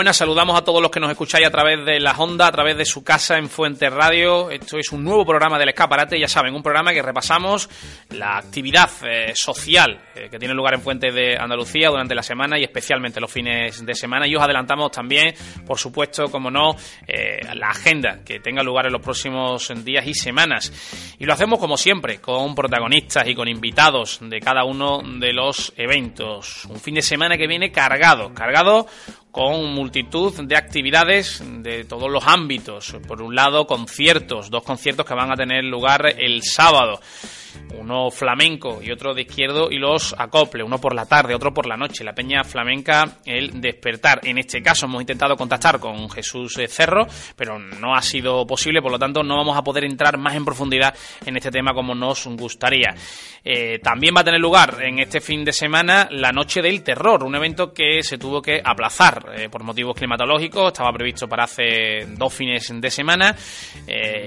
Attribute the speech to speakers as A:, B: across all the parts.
A: Buenas, saludamos a todos los que nos escucháis a través de la Honda, a través de su casa en Fuente Radio. Esto es un nuevo programa del Escaparate, ya saben, un programa que repasamos la actividad eh, social eh, que tiene lugar en Fuente de Andalucía durante la semana y especialmente los fines de semana. Y os adelantamos también, por supuesto, como no, eh, la agenda que tenga lugar en los próximos días y semanas. Y lo hacemos como siempre, con protagonistas y con invitados de cada uno de los eventos. Un fin de semana que viene cargado, cargado con multitud de actividades de todos los ámbitos. Por un lado, conciertos, dos conciertos que van a tener lugar el sábado uno flamenco y otro de izquierdo y los acople, uno por la tarde, otro por la noche. La Peña Flamenca, el despertar. En este caso hemos intentado contactar con Jesús eh, Cerro, pero no ha sido posible, por lo tanto no vamos a poder entrar más en profundidad en este tema como nos gustaría. Eh, también va a tener lugar en este fin de semana la Noche del Terror, un evento que se tuvo que aplazar eh, por motivos climatológicos, estaba previsto para hace dos fines de semana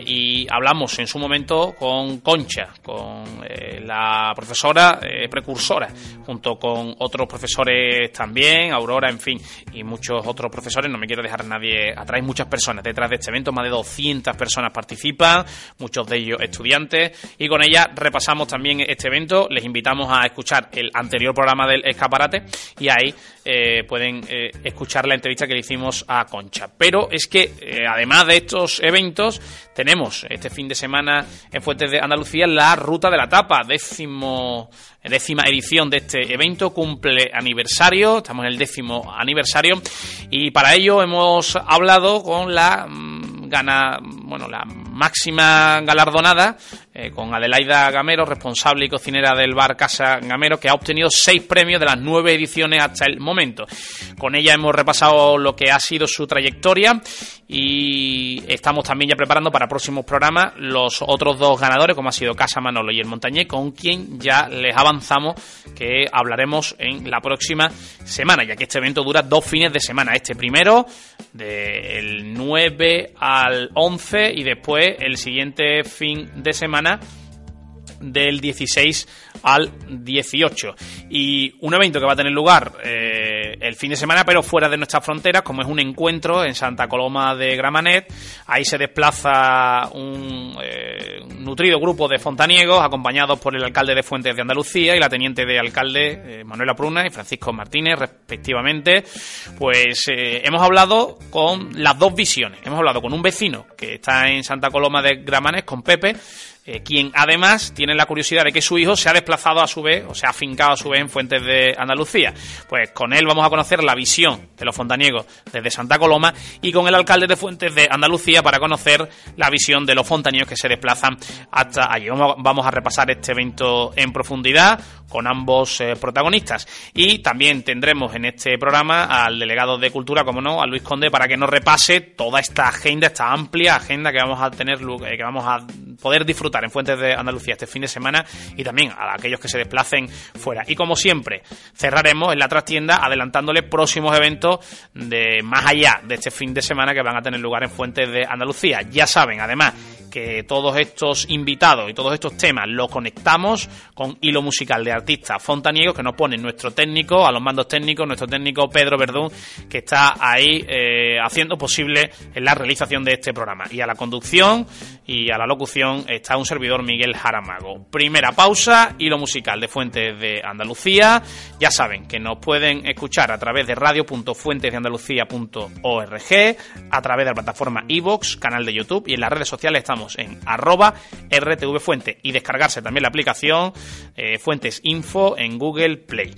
A: y hablamos en su momento con Concha, con eh, la profesora eh, precursora, junto con otros profesores también, Aurora, en fin, y muchos otros profesores. No me quiero dejar nadie atrás, muchas personas detrás de este evento, más de 200 personas participan, muchos de ellos estudiantes, y con ella repasamos también este evento. Les invitamos a escuchar el anterior programa del escaparate y ahí eh, pueden escuchar la entrevista que le hicimos a Concha. Pero es que, además de estos eventos, tenemos este fin de semana en Fuentes de Andalucía la ruta de la tapa, décimo, décima edición de este evento, cumple aniversario, estamos en el décimo aniversario y para ello hemos hablado con la mm, gana, bueno, la máxima galardonada eh, con Adelaida Gamero, responsable y cocinera del bar Casa Gamero, que ha obtenido seis premios de las nueve ediciones hasta el momento. Con ella hemos repasado lo que ha sido su trayectoria y estamos también ya preparando para próximos programas los otros dos ganadores, como ha sido Casa Manolo y el Montañé, con quien ya les avanzamos que hablaremos en la próxima semana, ya que este evento dura dos fines de semana. Este primero, del 9 al 11, y después el siguiente fin de semana del 16 al 18. Y un evento que va a tener lugar eh, el fin de semana, pero fuera de nuestras fronteras, como es un encuentro en Santa Coloma de Gramanet. Ahí se desplaza un eh, nutrido grupo de fontaniegos, acompañados por el alcalde de Fuentes de Andalucía y la teniente de alcalde eh, Manuela Pruna y Francisco Martínez, respectivamente. Pues hemos hablado con las dos visiones. Hemos hablado con un vecino que está en Santa Coloma de Gramanet, con Pepe, eh, quien además tiene la curiosidad de que su hijo se ha desplazado a su vez, o se ha afincado a su vez en Fuentes de Andalucía. Pues con él vamos a conocer la visión de los fontaniegos desde Santa Coloma y con el alcalde de Fuentes de Andalucía para conocer la visión de los fontaniegos que se desplazan hasta allí. Vamos a repasar este evento en profundidad con ambos eh, protagonistas. Y también tendremos en este programa al delegado de Cultura, como no, a Luis Conde, para que nos repase toda esta agenda, esta amplia agenda que vamos a tener, eh, que vamos a poder disfrutar en Fuentes de Andalucía este fin de semana y también a aquellos que se desplacen fuera. Y como siempre, cerraremos en la trastienda adelantándole próximos eventos de más allá de este fin de semana que van a tener lugar en Fuentes de Andalucía. Ya saben, además, que todos estos invitados y todos estos temas los conectamos con hilo musical de artistas fontaniegos que nos ponen nuestro técnico, a los mandos técnicos, nuestro técnico Pedro Verdún, que está ahí eh, haciendo posible la realización de este programa. Y a la conducción y a la locución está un servidor Miguel Jaramago. Primera pausa, hilo musical de Fuentes de Andalucía. Ya saben que nos pueden escuchar a través de radio.fuentesdeandalucía.org, a través de la plataforma iVox, canal de YouTube y en las redes sociales estamos en arroba rtvfuente y descargarse también la aplicación eh, Fuentes Info en Google Play.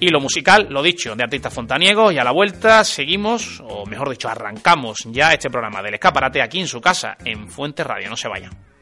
B: Y lo musical, lo dicho, de artistas fontaniegos y a la vuelta seguimos, o mejor dicho, arrancamos ya este programa del escaparate aquí en su casa, en Fuente Radio. No se vayan.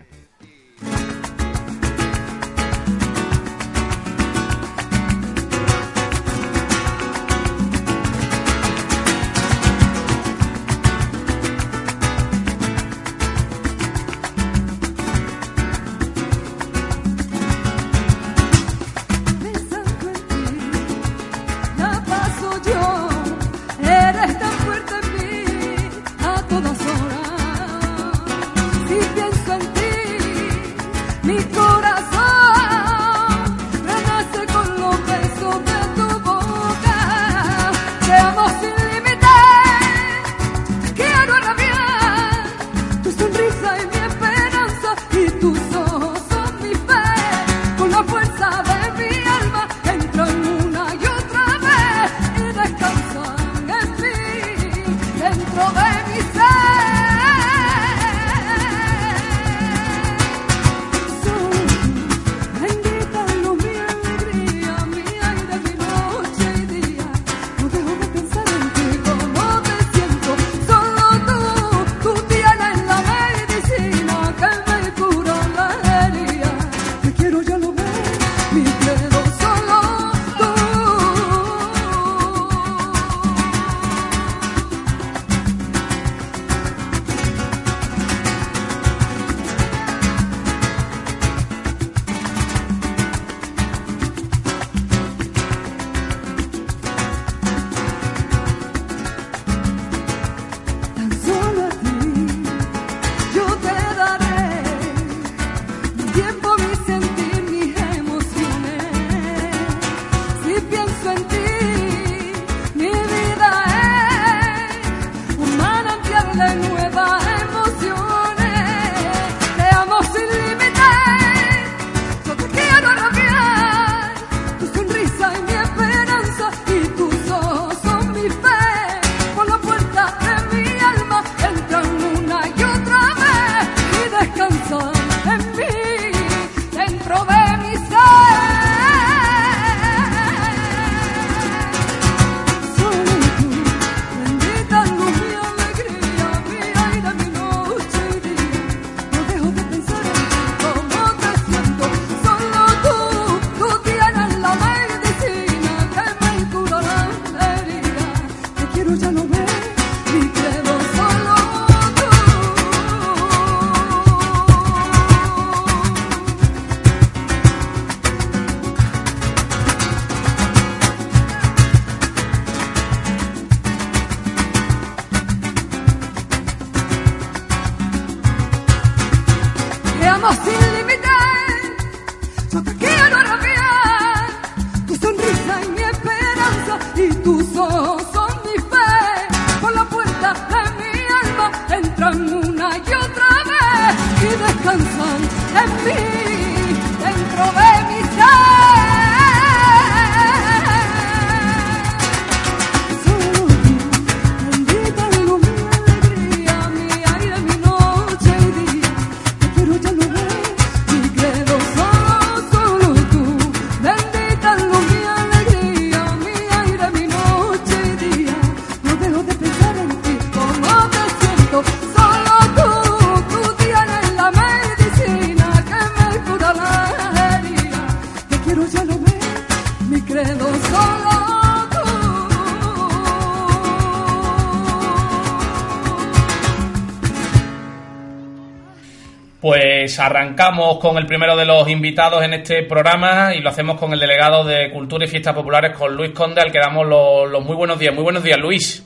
B: Arrancamos con el primero de los invitados en este programa y lo hacemos con el delegado de Cultura y Fiestas Populares, con Luis Conde, al que damos los, muy buenos días. Muy buenos días, Luis.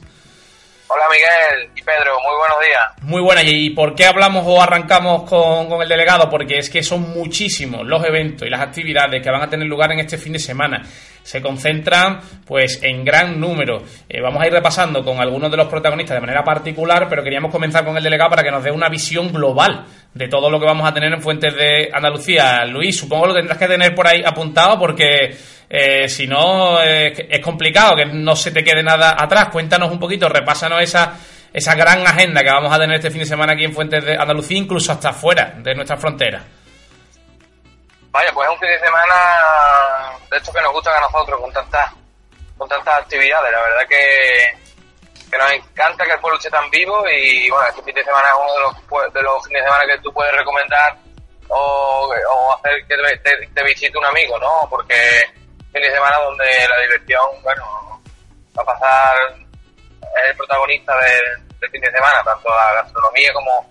C: Hola Miguel y Pedro, muy
B: buenas, ¿y por qué hablamos o arrancamos con, con, el delegado? Porque es que son muchísimos los eventos y las actividades que van a tener lugar en este fin de semana se concentran pues en gran número. Eh, vamos a ir repasando con algunos de los protagonistas de manera particular, pero queríamos comenzar con el delegado para que nos dé una visión global de todo lo que vamos a tener en Fuentes de Andalucía. Luis, supongo que lo tendrás que tener por ahí apuntado porque eh, si no es complicado que no se te quede nada atrás. Cuéntanos un poquito, repásanos esa esa gran agenda que vamos a tener este fin de semana aquí en Fuentes de Andalucía, incluso hasta fuera de nuestra frontera.
C: Vaya, pues es un fin de semana de estos que nos gustan a nosotros, con tantas con tantas actividades. La verdad que, que nos encanta que el pueblo esté tan vivo y bueno, este fin de semana es uno de los, de los fines de semana que tú puedes recomendar o, hacer que te, visite un amigo, ¿no? Porque fin de semana donde la diversión, bueno, va a pasar, es el protagonista del, fin de semana, tanto la gastronomía como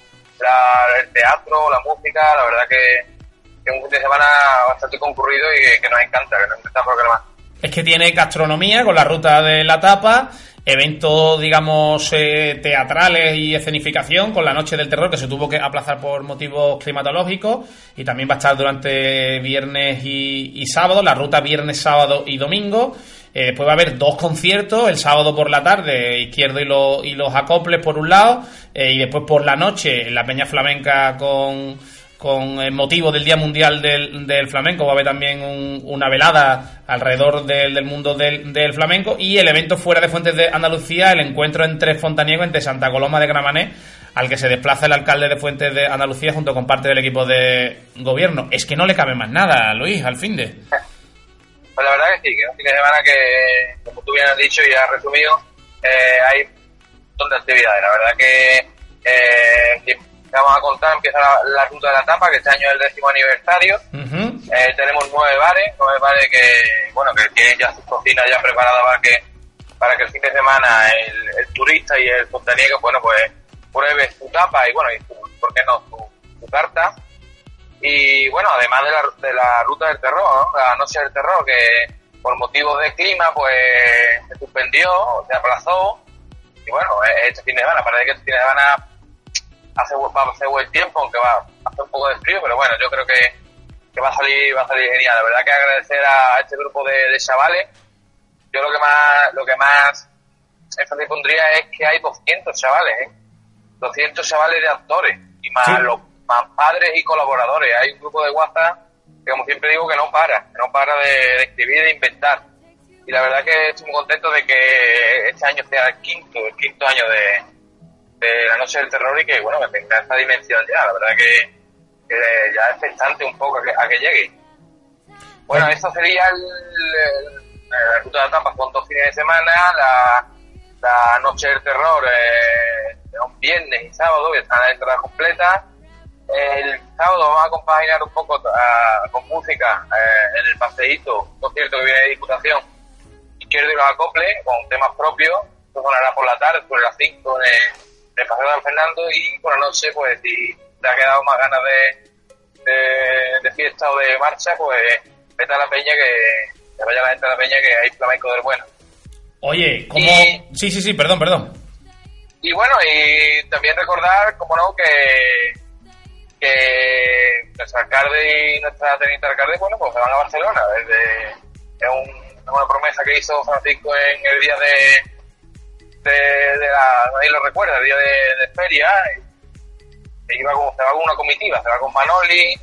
C: el teatro, la música, la verdad que, es un fin de semana bastante concurrido y que, nos encanta, que nos encanta más.
A: Es que tiene gastronomía con la ruta de la tapa, eventos, digamos, eh, teatrales y escenificación con la Noche del Terror, que se tuvo que aplazar por motivos climatológicos, y también va a estar durante viernes y, sábado, la ruta viernes, sábado y domingo. Eh, después va a haber dos conciertos, el sábado por la tarde, izquierdo y, y los acoples por un lado, eh, y después por la noche, la Peña Flamenca con con el motivo del Día Mundial del, del Flamenco. Va a haber también una velada alrededor del, mundo del, flamenco y el evento fuera de Fuentes de Andalucía, el encuentro entre Fontaniego, entre Santa Coloma de Gramané, al que se desplaza el alcalde de Fuentes de Andalucía junto con parte del equipo de gobierno. Es que no le cabe más nada, Luis, al fin de.
C: Pues la verdad que sí, que un fin de semana que, como tú bien has dicho y has resumido, eh, hay un montón de actividades. La verdad que eh, vamos a contar, empieza la, ruta de la tapa, que este año es el décimo aniversario. Eh, tenemos nueve bares, nueve bares que, bueno, que tienen ya sus cocinas ya preparadas para que, para que el fin de semana el, turista y el fontaniego, bueno, pues pruebe su tapa y, bueno, y ¿por qué no? Su, carta. Y, bueno, además de la, de la ruta del terror, la noche del terror, que por motivos de clima, pues se suspendió, se aplazó. Y bueno, este fin de semana, parece que este fin de semana hace, va a hacer buen tiempo, aunque va a hacer un poco de frío, pero bueno, yo creo que, que va a salir va a salir genial. La verdad que agradecer a este grupo de, chavales. Yo lo que más lo que más énfasis pondría es que hay 200 chavales, ¿eh? 200 chavales de actores y más los más padres y colaboradores. Hay un grupo de WhatsApp que como siempre digo que no para, que no para de, escribir e de inventar. Y la verdad que estoy muy contento de que este año sea el quinto, el quinto año de, de la noche del terror y que, bueno, me tenga esta dimensión ya. La verdad que, ya es expectante un poco a que, llegue. Bueno, eso sería el, la ruta de tapas con dos fines de semana, la, la noche del terror eh, un viernes y sábado, que están la entrada completa. El sábado vamos a compaginar un poco ah, con música eh, en el paseíto, por cierto que viene de Diputación, Izquierdo y los acoples, con temas propios. Esto sonará por la tarde, sobre las 5 en de Paseo de Fernando y por la noche, pues si te ha quedado más ganas de, de, fiesta o de marcha, pues vete a la peña que, que vaya la gente a la peña que hay flamenco del bueno.
A: Oye, ¿cómo...? sí, sí, sí, perdón, perdón.
C: Y bueno, y también recordar, como no, que que nuestra alcalde y nuestra teniente alcalde, bueno, pues se van a Barcelona. Desde, es, un, una promesa que hizo Francisco en el día de, de, la, nadie lo recuerda, el día de, feria, se, iba con, se va con una comitiva, se va con Manoli,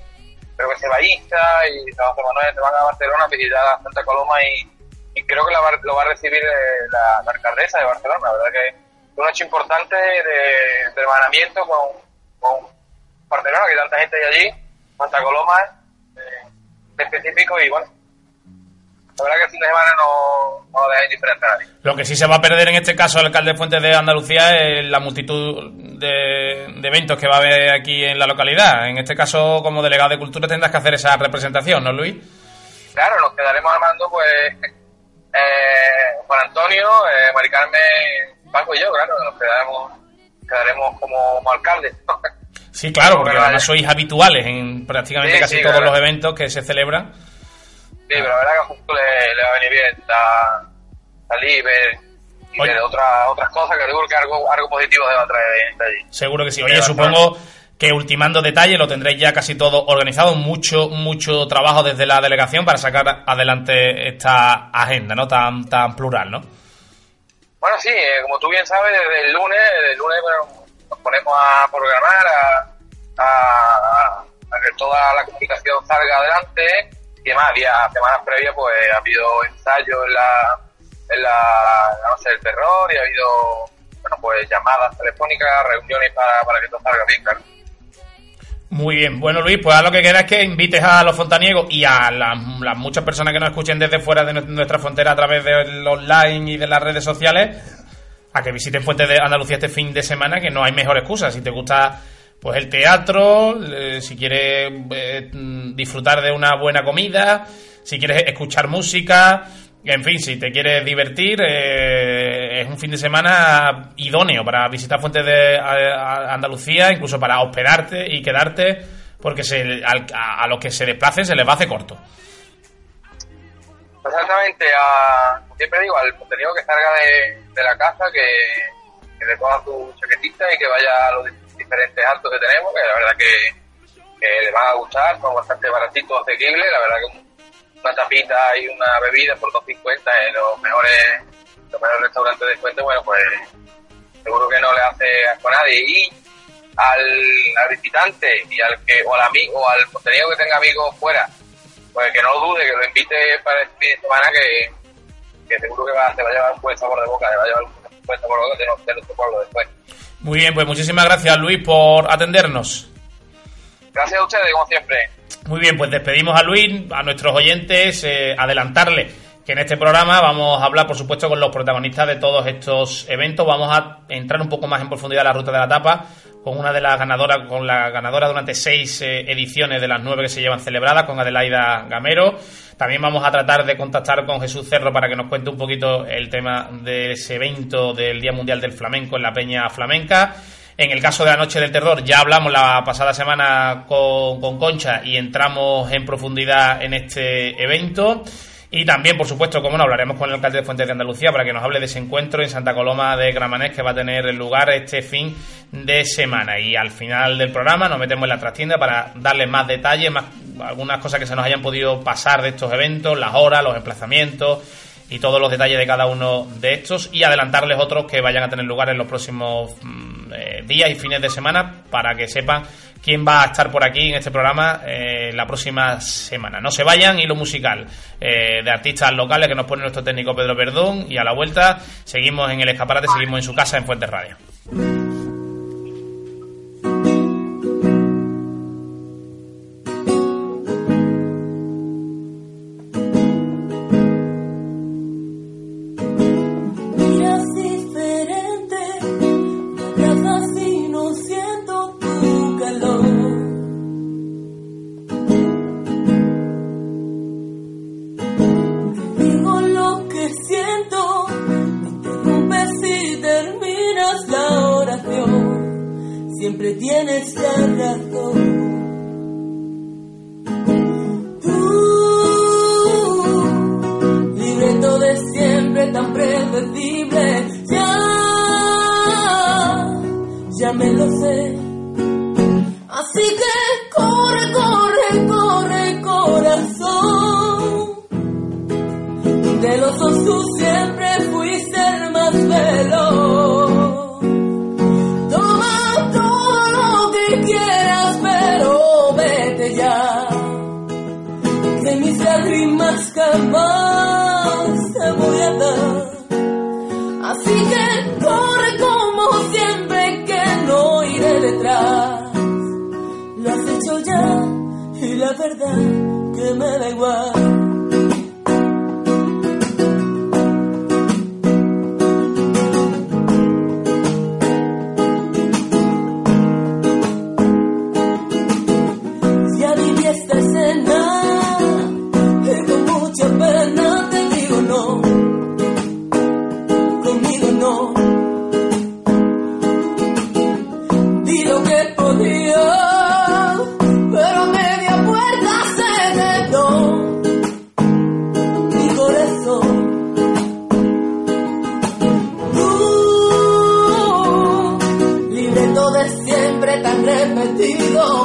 C: creo que se va Isa y se va Manuel, se van a Barcelona a visitar a Santa Coloma y, creo que lo va, lo va a recibir eh, la, alcaldesa de Barcelona, la verdad que es un hecho importante de, de hermanamiento con, con Barcelona, que tanta gente hay allí, Santa Coloma eh, específico y bueno, la verdad que el fin de semana no, no deja indiferente a nadie.
A: Lo que sí se va a perder en este caso el alcalde de Fuentes de Andalucía es la multitud de, eventos que va a haber aquí en la localidad. En este caso, como delegado de Cultura, tendrás que hacer esa representación, ¿no, Luis?
C: Claro, nos quedaremos armando, pues, eh, Juan Antonio, eh, Mari Carmen, Paco y yo, claro, nos quedaremos, quedaremos como, alcaldes.
A: Sí, claro, porque además sois habituales en prácticamente casi todos los eventos que se celebran.
C: Sí, pero la verdad que a Justo le, va a venir bien salir, ver y ver otra, otras cosas que seguro que algo, algo positivo se va a traer de allí.
A: Seguro que sí. Oye, supongo que ultimando detalles lo tendréis ya casi todo organizado, mucho mucho trabajo desde la delegación para sacar adelante esta agenda, ¿no? Tan tan plural, ¿no?
C: Bueno, sí, eh, como tú bien sabes, desde el lunes, desde el lunes nos ponemos a programar, a, a, a que toda la comunicación salga adelante y además había semanas previas pues ha habido ensayos en la, en la, noche del terror y ha habido bueno pues llamadas telefónicas, reuniones para, para que todo salga bien, claro.
A: Muy bien, bueno Luis, pues a lo que queda es que invites a los fontaniegos y a las, muchas personas que nos escuchen desde fuera de nuestra frontera a través del online y de las redes sociales a que visiten Fuentes de Andalucía este fin de semana, que no hay mejor excusa. Si te gusta pues el teatro, si quieres eh, disfrutar de una buena comida, si quieres escuchar música, en fin, si te quieres divertir, eh, es un fin de semana idóneo para visitar Fuentes de Andalucía, incluso para hospedarte y quedarte, porque se, a, los que se desplacen se les va a hacer corto.
C: Exactamente, a, siempre digo, al contenido que salga de, la casa, que, le ponga tu chaquetita y que vaya a los diferentes altos que tenemos, que la verdad que, que le van a gustar, son bastante baratitos, asequibles, la verdad que una tapita y una bebida por 2.50 en los mejores, los mejores restaurantes de cuenta, bueno, pues seguro que no le hace asco a nadie. Y al, visitante y al que, o al amigo, o al contenido que tenga amigos fuera, pues que no lo dude, que lo invite para este fin de semana que, que seguro que va, se va a llevar un buen sabor de boca, se va a llevar un buen sabor de boca de, nuestro pueblo después.
A: Muy bien, pues muchísimas gracias Luis por atendernos.
C: Gracias a ustedes, como siempre.
A: Muy bien, pues despedimos a Luis, a nuestros oyentes, eh, adelantarle que en este programa vamos a hablar, por supuesto, con los protagonistas de todos estos eventos. Vamos a entrar un poco más en profundidad en la ruta de la tapa con una de las ganadoras, con la ganadora durante seis eh, ediciones de las nueve que se llevan celebradas, con Adelaida Gamero. También vamos a tratar de contactar con Jesús Cerro para que nos cuente un poquito el tema de ese evento del Día Mundial del Flamenco en la Peña Flamenca. En el caso de la Noche del Terror, ya hablamos la pasada semana con, con Concha y entramos en profundidad en este evento. Y también, por supuesto, como no, hablaremos con el alcalde de Fuentes de Andalucía para que nos hable de ese encuentro en Santa Coloma de Gramanés que va a tener lugar este fin de semana. Y al final del programa nos metemos en la trastienda para darles más detalles, más algunas cosas que se nos hayan podido pasar de estos eventos, las horas, los emplazamientos y todos los detalles de cada uno de estos y adelantarles otros que vayan a tener lugar en los próximos mm, eh, días y fines de semana para que sepan quién va a estar por aquí en este programa eh, la próxima semana. No se vayan y lo musical eh, de artistas locales que nos pone nuestro técnico Pedro Perdón y a la vuelta seguimos en el escaparate, seguimos en su casa en Fuentes Radio.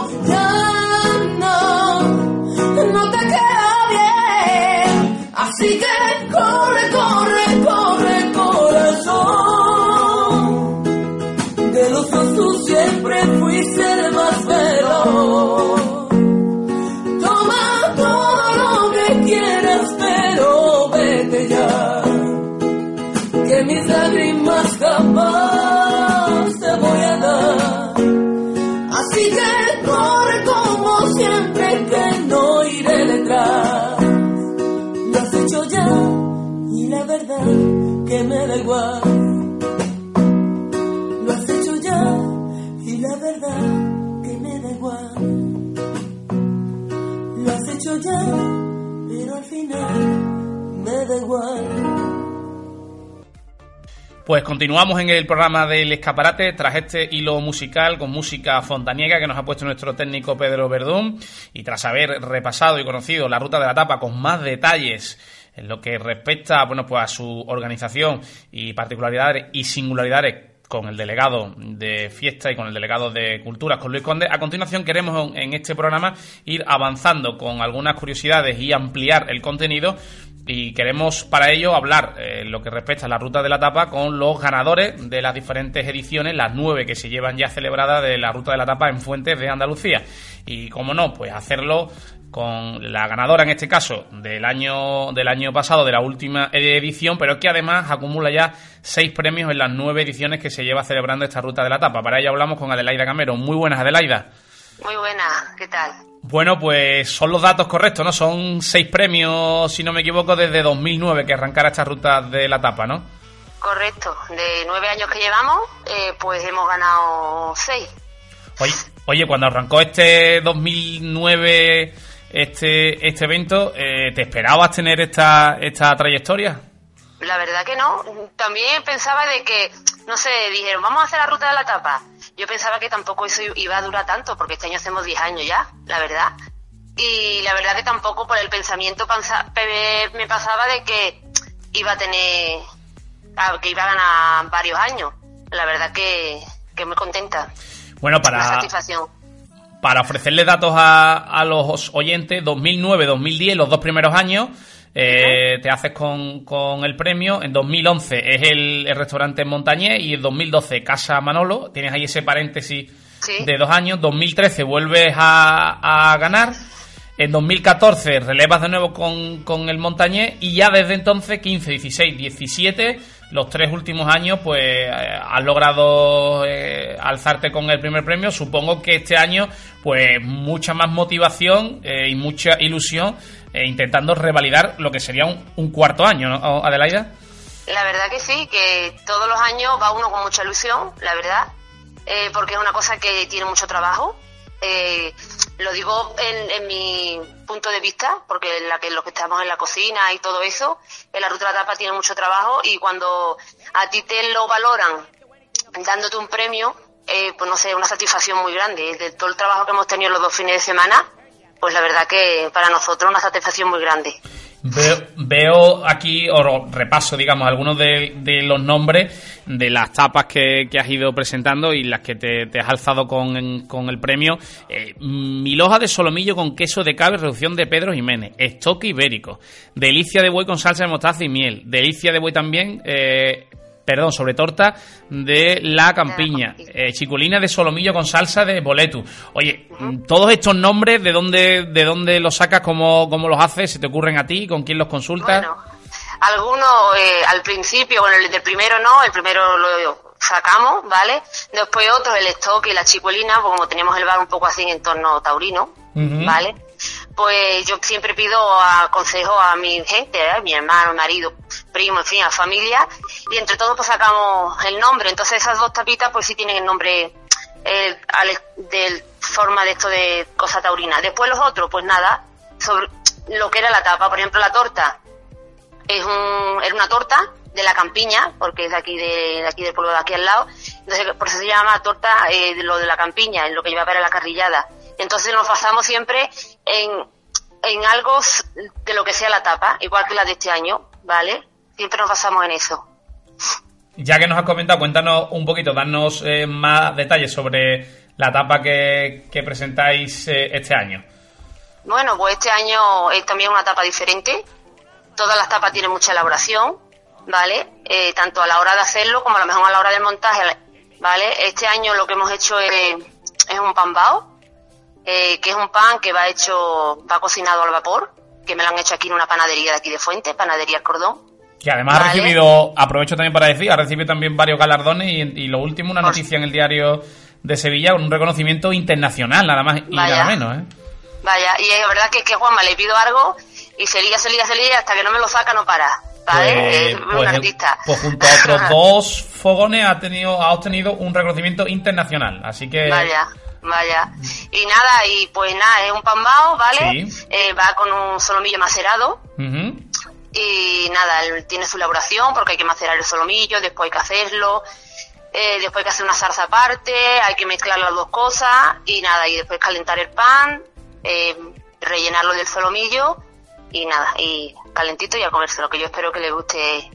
D: no. Lo has hecho ya y la verdad que me da igual. Lo has hecho ya, pero al final me da igual.
A: Pues continuamos en el programa del escaparate tras este hilo musical con música fontaniega que nos ha puesto nuestro técnico Pedro Verdún y tras haber repasado y conocido la ruta de la tapa con más detalles en lo que respecta bueno, pues a su organización y particularidades y singularidades con el delegado de fiesta y con el delegado de culturas, con Luis Conde. A continuación queremos en este programa ir avanzando con algunas curiosidades y ampliar el contenido y queremos para ello hablar eh, lo que respecta a la ruta de la tapa con los ganadores de las diferentes ediciones, las nueve que se llevan ya celebradas de la ruta de la tapa en Fuentes de Andalucía. Y como no, pues hacerlo con la ganadora en este caso del año del año pasado de la última edición, pero que además acumula ya seis premios en las nueve ediciones que se lleva celebrando esta ruta de la tapa. Para ello hablamos con Adelaida Camero. Muy buenas, Adelaida.
E: Muy buenas, ¿qué tal?
A: Bueno, pues son los datos correctos, ¿no? Son seis premios, si no me equivoco, desde 2009 que arrancara esta ruta de la tapa, ¿no?
E: Correcto, de nueve años que llevamos, eh, pues hemos ganado seis.
A: Oye, oye, cuando arrancó este 2009 este, este evento, eh, ¿te esperabas tener esta, esta trayectoria?
E: La verdad que no. También pensaba de que, no sé, dijeron, vamos a hacer la ruta de la tapa. Yo pensaba que tampoco eso iba a durar tanto, porque este año hacemos 10 años ya, la verdad. Y la verdad que tampoco por el pensamiento me pasaba de que iba a tener, que iba a ganar varios años. La verdad que, que muy contenta.
A: Bueno, para...
E: satisfacción
A: para ofrecerle datos a, a los oyentes, 2009, 2010, los dos primeros años, eh, te haces con, con, el premio. En 2011 es el, restaurante Montañés y en 2012 Casa Manolo. Tienes ahí ese paréntesis de dos años. 2013 vuelves a, a, ganar. En 2014 relevas de nuevo con, con el Montañés y ya desde entonces 15, 16, 17 los tres últimos años, pues eh, has logrado eh, alzarte con el primer premio. Supongo que este año, pues mucha más motivación eh, y mucha ilusión intentando revalidar lo que sería un, cuarto año, ¿no, Adelaida?
E: La verdad que sí, que todos los años va uno con mucha ilusión, la verdad, porque es una cosa que tiene mucho trabajo. Lo digo en, mi punto de vista, porque la que los que estamos en la cocina y todo eso, en la ruta de la tapa tiene mucho trabajo y cuando a ti te lo valoran dándote un premio, eh, pues no sé, una satisfacción muy grande. De todo el trabajo que hemos tenido los dos fines de semana, pues la verdad que para nosotros una satisfacción muy grande.
A: Veo, aquí, o repaso, digamos, algunos de, los nombres de las tapas que, has ido presentando y las que te, has alzado con, el premio. Eh, Miloja de solomillo con queso de cabra, reducción de Pedro Jiménez. Estoque ibérico. Delicia de buey con salsa de mostaza y miel. Delicia de buey también, eh, perdón, sobre torta de la campiña, eh, chiculina de solomillo con salsa de boletu. Oye, todos estos nombres, ¿de dónde, de dónde los sacas? ¿Cómo, ¿Cómo los haces? ¿Se te ocurren a ti? ¿Con quién los consultas?
E: Bueno, algunos eh, al principio, bueno, el del primero no, el primero lo sacamos, ¿vale? Después otros, el stock y la chiculina, pues como tenemos el bar un poco así en entorno taurino, ¿vale? pues yo siempre pido a, consejo a mi gente, ¿eh? mi hermano, marido, primo, en fin, a familia, y entre todos pues sacamos el nombre. Entonces esas dos tapitas pues sí tienen el nombre eh, de forma de esto de cosa taurina. Después los otros, pues nada, sobre lo que era la tapa, por ejemplo la torta, es un, era una torta de la campiña, porque es de aquí, de, aquí del pueblo de aquí al lado, entonces por eso se llama torta eh, lo de la campiña, en lo que lleva para la carrillada. Entonces nos basamos siempre en, en algo de lo que sea la tapa, igual que la de este año, ¿vale? Siempre nos basamos en eso.
A: Ya que nos has comentado, cuéntanos un poquito, danos eh, más detalles sobre la tapa que, presentáis eh, este año.
E: Bueno, pues este año es también una tapa diferente. Todas las tapas tienen mucha elaboración, ¿vale? Eh, tanto a la hora de hacerlo como a lo mejor a la hora del montaje, ¿vale? Este año lo que hemos hecho es, es un pambao, eh, que es un pan que va hecho, va cocinado al vapor, que me lo han hecho aquí en una panadería de aquí de Fuente, Panadería Cordón.
A: Que además ha recibido, aprovecho también para decir, ha recibido también varios galardones y, lo último, una noticia en el diario de Sevilla, un reconocimiento internacional, nada más y nada menos, ¿eh?
E: Vaya, y es verdad que, que Juanma le pido algo y sería, sería, sería, hasta que no me lo saca no para. ¿vale?
A: Pues,
E: un
A: pues,
E: artista.
A: pues junto a otros dos fogones ha tenido ha obtenido un reconocimiento internacional. Así que
E: Vaya, vaya. Y nada, y pues nada, es un pambao, ¿vale?
A: Sí.
E: Eh, va con un solomillo macerado.
A: Ujú.
E: Y nada, él tiene su elaboración porque hay que macerar el solomillo, después hay que hacerlo. eh, después hay que hacer una salsa aparte, hay que mezclar las dos cosas y nada, y después calentar el pan, eh, rellenarlo del solomillo y nada, y calentito y a comérselo, que yo espero que le guste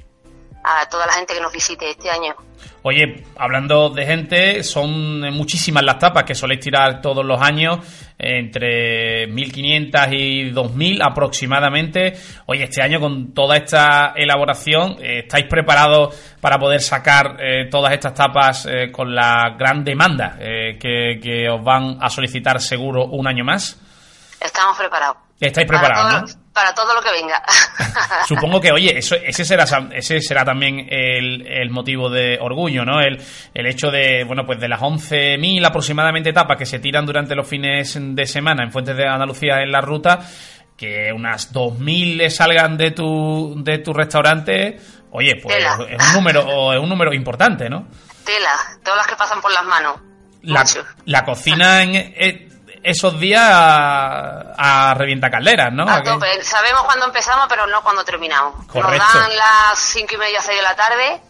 E: a toda la gente que nos visite este año.
A: Oye, hablando de gente, son muchísimas las tapas que soléis tirar todos los años, entre 1500 y 2000 aproximadamente. Oye, este año con toda esta elaboración, eh, ¿estáis preparados para poder sacar eh, todas estas tapas eh, con la gran demanda eh, que, que os van a solicitar seguro un año más?
E: Estamos preparados.
A: ¿Estáis
E: Para
A: preparados, no?
E: Para todo lo que venga.
A: Supongo que, oye, eso, ese será ese será también el, el motivo de orgullo, ¿no? El, el hecho de, bueno, pues de las 11.000 aproximadamente etapas que se tiran durante los fines de semana en Fuentes de Andalucía en la ruta, que unas 2.000 le salgan de tu, de tu restaurante, oye, pues
E: Tela.
A: es un número, es un número importante, ¿no?
E: Tela, todas las que pasan por las manos.
A: La, la cocina en e- esos días a, a revienta calderas, ¿no?
E: Sabemos cuándo empezamos, pero no cuándo terminamos.
A: Correcto.
E: Nos dan las cinco y media, seis de la tarde,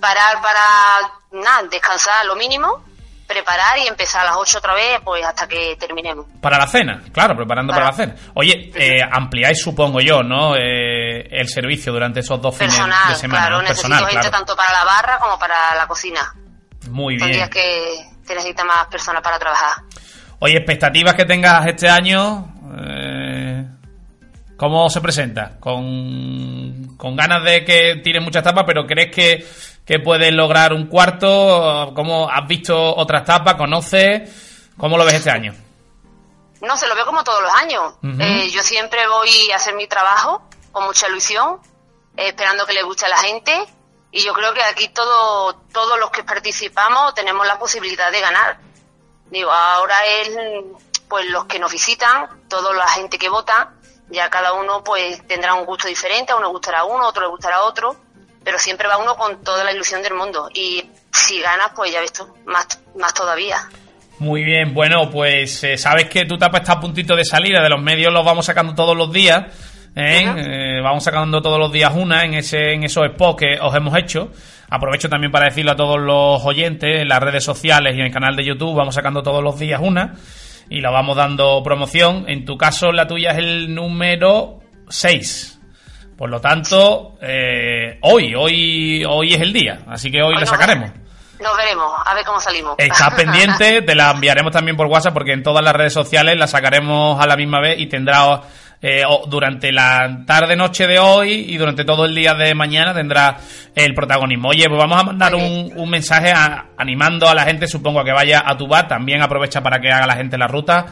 E: parar para, nada, descansar lo mínimo, preparar y empezar a las ocho otra vez, pues hasta que terminemos.
A: Para la cena, claro, preparando para,
E: Para-
A: la cena. Oye, eh, ampliáis, supongo yo, ¿no? Eh, el servicio durante esos dos fines de semana.
E: claro,
A: ¿no?
E: necesito
A: Personal,
E: gente
A: claro.
E: tanto para la barra como para la cocina.
A: Muy
E: Son
A: bien.
E: días que se necesita más personas para trabajar.
A: Oye, expectativas que tengas este año. eh, ¿Cómo se presenta? ¿Con, con ganas de que tires muchas tapas, pero crees que, que puedes lograr un cuarto? ¿Cómo has visto otras tapas? ¿Conoces? ¿Cómo lo ves este año?
E: No, se lo veo como todos los años. Eh, yo siempre voy a hacer mi trabajo con mucha ilusión, eh, esperando que le guste a la gente. Y yo creo que aquí todo, todos los que participamos tenemos la posibilidad de ganar. Digo, ahora es pues los que nos visitan, toda la gente que vota, ya cada uno pues tendrá un gusto diferente, a uno le gustará a uno, a otro le gustará a otro, pero siempre va uno con toda la ilusión del mundo. Y si ganas, pues ya ves tú, más, más todavía.
A: Muy bien, bueno, pues eh, sabes que tu tapa está a puntito de salida, de los medios los vamos sacando todos los días, ¿eh? Eh, vamos sacando todos los días una en ese en esos spots que os hemos hecho. Aprovecho también para decirlo a todos los oyentes en las redes sociales y en el canal de YouTube, vamos sacando todos los días una y la vamos dando promoción. En tu caso, la tuya es el número 6. Por lo tanto, eh, hoy, hoy, hoy es el día, así que hoy,
E: Hoy
A: la sacaremos.
E: Nos veremos, a ver cómo salimos.
A: Está pendiente, te la enviaremos también por WhatsApp porque en todas las redes sociales la sacaremos a la misma vez y tendrá eh, durante la tarde noche de hoy y durante todo el día de mañana tendrá el protagonismo. Oye, pues vamos a mandar un, un mensaje a- animando a la gente, supongo a que vaya a tu bar, también aprovecha para que haga la gente la ruta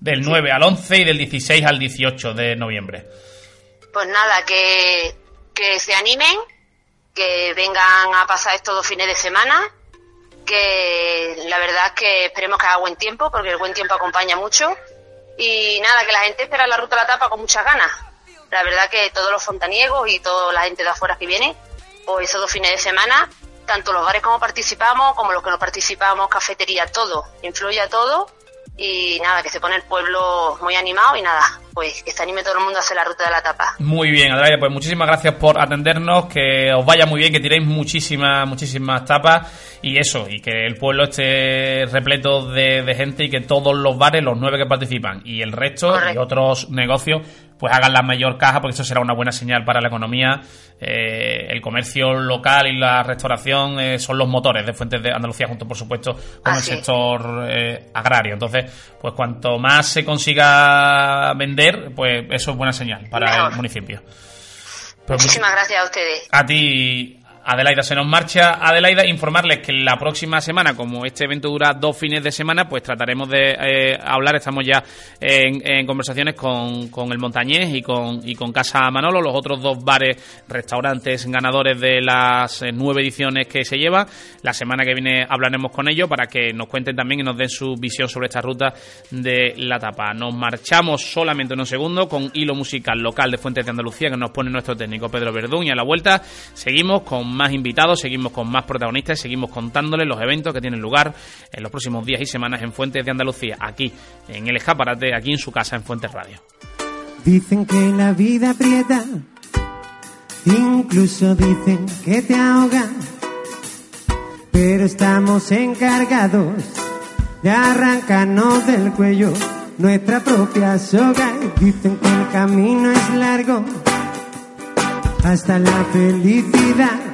A: del 9 al 11 y del 16 al 18 de noviembre.
E: Pues nada, que, que se animen, que vengan a pasar estos dos fines de semana, que la verdad es que esperemos que haga buen tiempo, porque el buen tiempo acompaña mucho. Y nada, que la gente espera la ruta a la tapa con muchas ganas. La verdad que todos los fontaniegos y toda la gente de afuera que viene, pues esos dos fines de semana, tanto los bares como participamos, como los que no participamos, cafetería, todo, influye a todo. Y nada, que se pone el pueblo muy animado y nada, pues que se anime todo el mundo a hacer la ruta de la tapa.
A: Muy bien, Adraya, pues muchísimas gracias por atendernos, que os vaya muy bien, que tiréis muchísimas, muchísimas tapas y eso, y que el pueblo esté repleto de, de gente y que todos los bares, los nueve que participan y el resto y
E: Correcto.
A: otros negocios, pues hagan la mayor caja, porque eso será una buena señal para la economía. Eh, el comercio local y la restauración eh, son los motores de Fuentes de Andalucía, junto por supuesto con
E: Así
A: el sector eh, agrario. Entonces, pues cuanto más se consiga vender, pues eso es buena señal para el municipio. Pues
E: Muchísimas gracias a ustedes.
A: a ti, Adelaida se nos marcha. Adelaida, informarles que la próxima semana, como este evento dura dos fines de semana, pues trataremos de eh, hablar. Estamos ya en, conversaciones con, con, el Montañés y con, y con Casa Manolo, los otros dos bares, restaurantes ganadores de las eh, nueve ediciones que se lleva. La semana que viene hablaremos con ellos para que nos cuenten también y nos den su visión sobre esta ruta de la tapa. Nos marchamos solamente unos segundos con hilo musical local de Fuentes de Andalucía que nos pone nuestro técnico Pedro Verdún y a la vuelta seguimos con más invitados, seguimos con más protagonistas, seguimos contándoles los eventos que tienen lugar en los próximos días y semanas en Fuentes de Andalucía, aquí en el escaparate, aquí en su casa en Fuentes Radio.
F: Dicen que la vida aprieta, incluso dicen que te ahoga, pero estamos encargados de arrancarnos del cuello nuestra propia soga. Dicen que el camino es largo hasta la felicidad.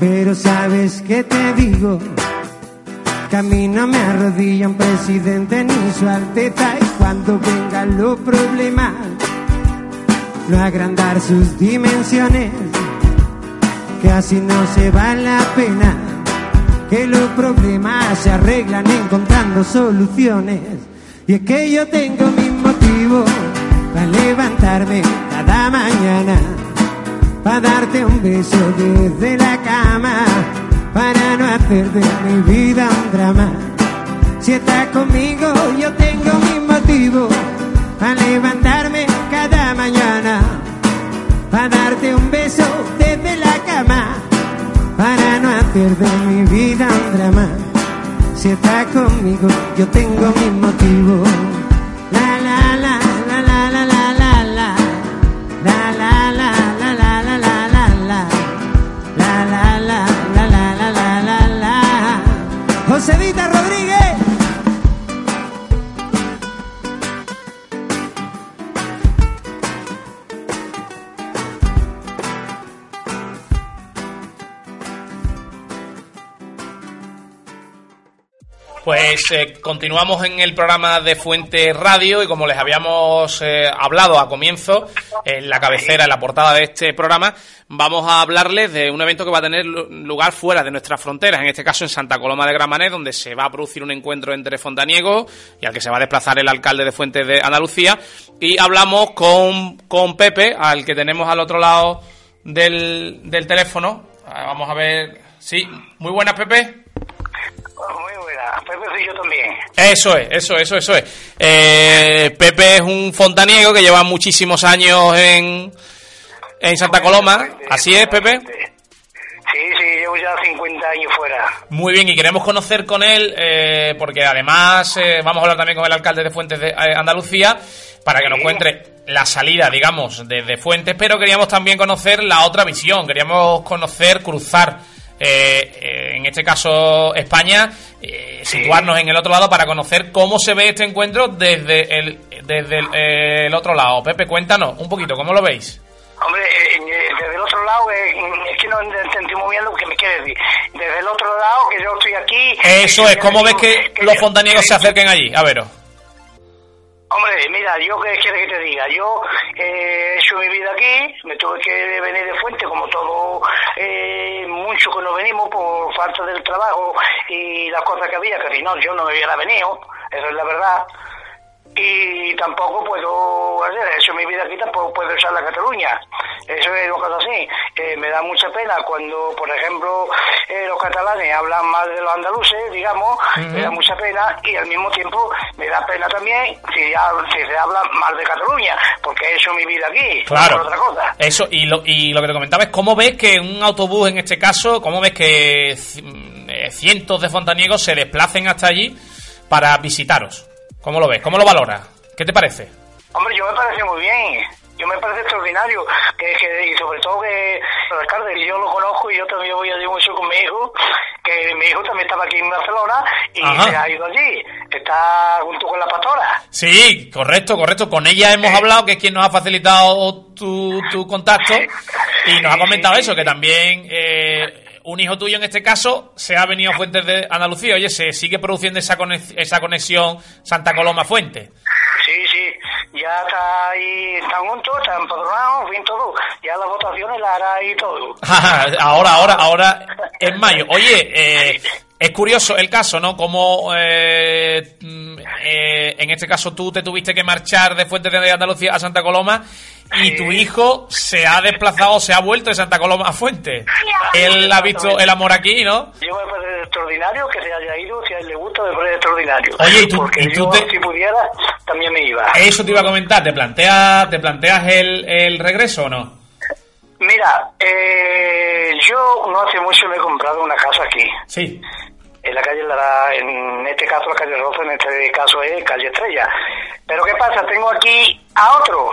F: pero sabes que te digo, que a mí no me arrodilla un presidente ni su alteza y cuando vengan los problemas, no agrandar sus dimensiones, que así no se vale la pena, que los problemas se arreglan encontrando soluciones. Y es que yo tengo mis motivos para levantarme cada mañana para darte un beso desde la cama, para no hacer de mi vida un drama. Si estás conmigo, yo tengo mis motivos para levantarme cada mañana, para darte un beso desde la cama, para no hacer de mi vida un drama. Si estás conmigo, yo tengo mis motivos.
A: Pues eh, continuamos en el programa de Fuente Radio y como les habíamos eh, hablado a comienzo, en la cabecera, en la portada de este programa, vamos a hablarles de un evento que va a tener lugar fuera de nuestras fronteras, en este caso en Santa Coloma de Gramanet, donde se va a producir un encuentro entre fontaniegos y al que se va a desplazar el alcalde de Fuentes de Andalucía. Y hablamos con, con Pepe, al que tenemos al otro lado del, del teléfono. Vamos a ver. Sí, muy buenas, Pepe.
G: Muy soy yo también.
A: Eso es, eso, eso, eso es. Eh, Pepe es un fontaniego que lleva muchísimos años en, en Santa Coloma. ¿Así es, Pepe?
G: Sí, sí, llevo ya 50 años fuera.
A: Muy bien, y queremos conocer con él, eh, porque además eh, vamos a hablar también con el alcalde de Fuentes de eh, Andalucía, para que nos cuente la salida, digamos, de, Fuentes, pero queríamos también conocer la otra visión, queríamos conocer, cruzar, en este caso España, situarnos en el otro lado para conocer cómo se ve este encuentro desde el, desde el otro lado. Pepe, cuéntanos un poquito, ¿cómo lo veis?
G: Hombre, eh, eh, desde el otro lado, eh, es que no entendí muy bien lo que me quiere decir. Desde el otro lado, que yo estoy aquí...
A: Eso es, ¿cómo ves que, los fontaniegos se acerquen allí? A ver.
G: Hombre, mira, yo qué quiere que te diga, yo he hecho mi vida aquí, me tuve que venir de fuente como todo, eh, mucho que no venimos por falta del trabajo y las cosas que había, que si no, yo no me hubiera venido, eso es la verdad y tampoco puedo hacer eso mi vida aquí tampoco puedo usar la Cataluña. Eso es lo que así. Eh, me da mucha pena cuando por ejemplo eh, los catalanes hablan mal de los andaluces digamos me da mucha pena y al mismo tiempo me da pena también si, si se habla mal de Cataluña porque eso es mi vida aquí
A: claro. otra cosa. Eso y lo, y lo que te comentaba es cómo ves que un autobús en este caso cómo ves que eh, cientos de fontaniegos se desplacen hasta allí para visitaros ¿Cómo lo ves? ¿Cómo lo valora? ¿Qué te parece?
G: Hombre, yo me parece muy bien. yo me parece extraordinario, que, que y sobre todo que el alcalde, yo lo conozco y yo también voy allí mucho con mi hijo, que mi hijo también estaba aquí en Barcelona y se ha ido allí, está junto con la pastora.
A: Sí, correcto, correcto. Con ella hemos hablado, que es quien nos ha facilitado tu, tu contacto, y nos ha comentado eso, que también eh, un hijo tuyo en este caso se ha venido a Fuentes de Andalucía. Oye, se sigue produciendo esa, esa conexión Santa Coloma Fuente.
G: Sí, sí, ya está ahí, están juntos, están empadronados, bien todo. Ya las votaciones las hará ahí todo.
A: ahora, ahora, ahora, en mayo. Oye, eh, es curioso el caso, ¿no? Como eh, eh, en este caso tú te tuviste que marchar de Fuentes de Andalucía a Santa Coloma y tu hijo se ha desplazado, se ha vuelto de Santa Coloma a Fuentes. Él ha visto el amor aquí, ¿no?
G: Yo me parece extraordinario que se haya ido, si a él le gusta, me parece extraordinario.
A: Oye, ¿y tú,
G: Porque
A: y tú
G: yo,
A: te-
G: si pudiera, también me iba.
A: Eso te iba a comentar, ¿te planteas, te planteas el, el regreso o no?
G: Mira, eh, yo no hace mucho me he comprado una casa aquí.
A: Sí.
G: En la calle Lara, en este caso la calle Rosa, en este caso es calle Estrella. Pero ¿qué pasa? Tengo aquí a otro.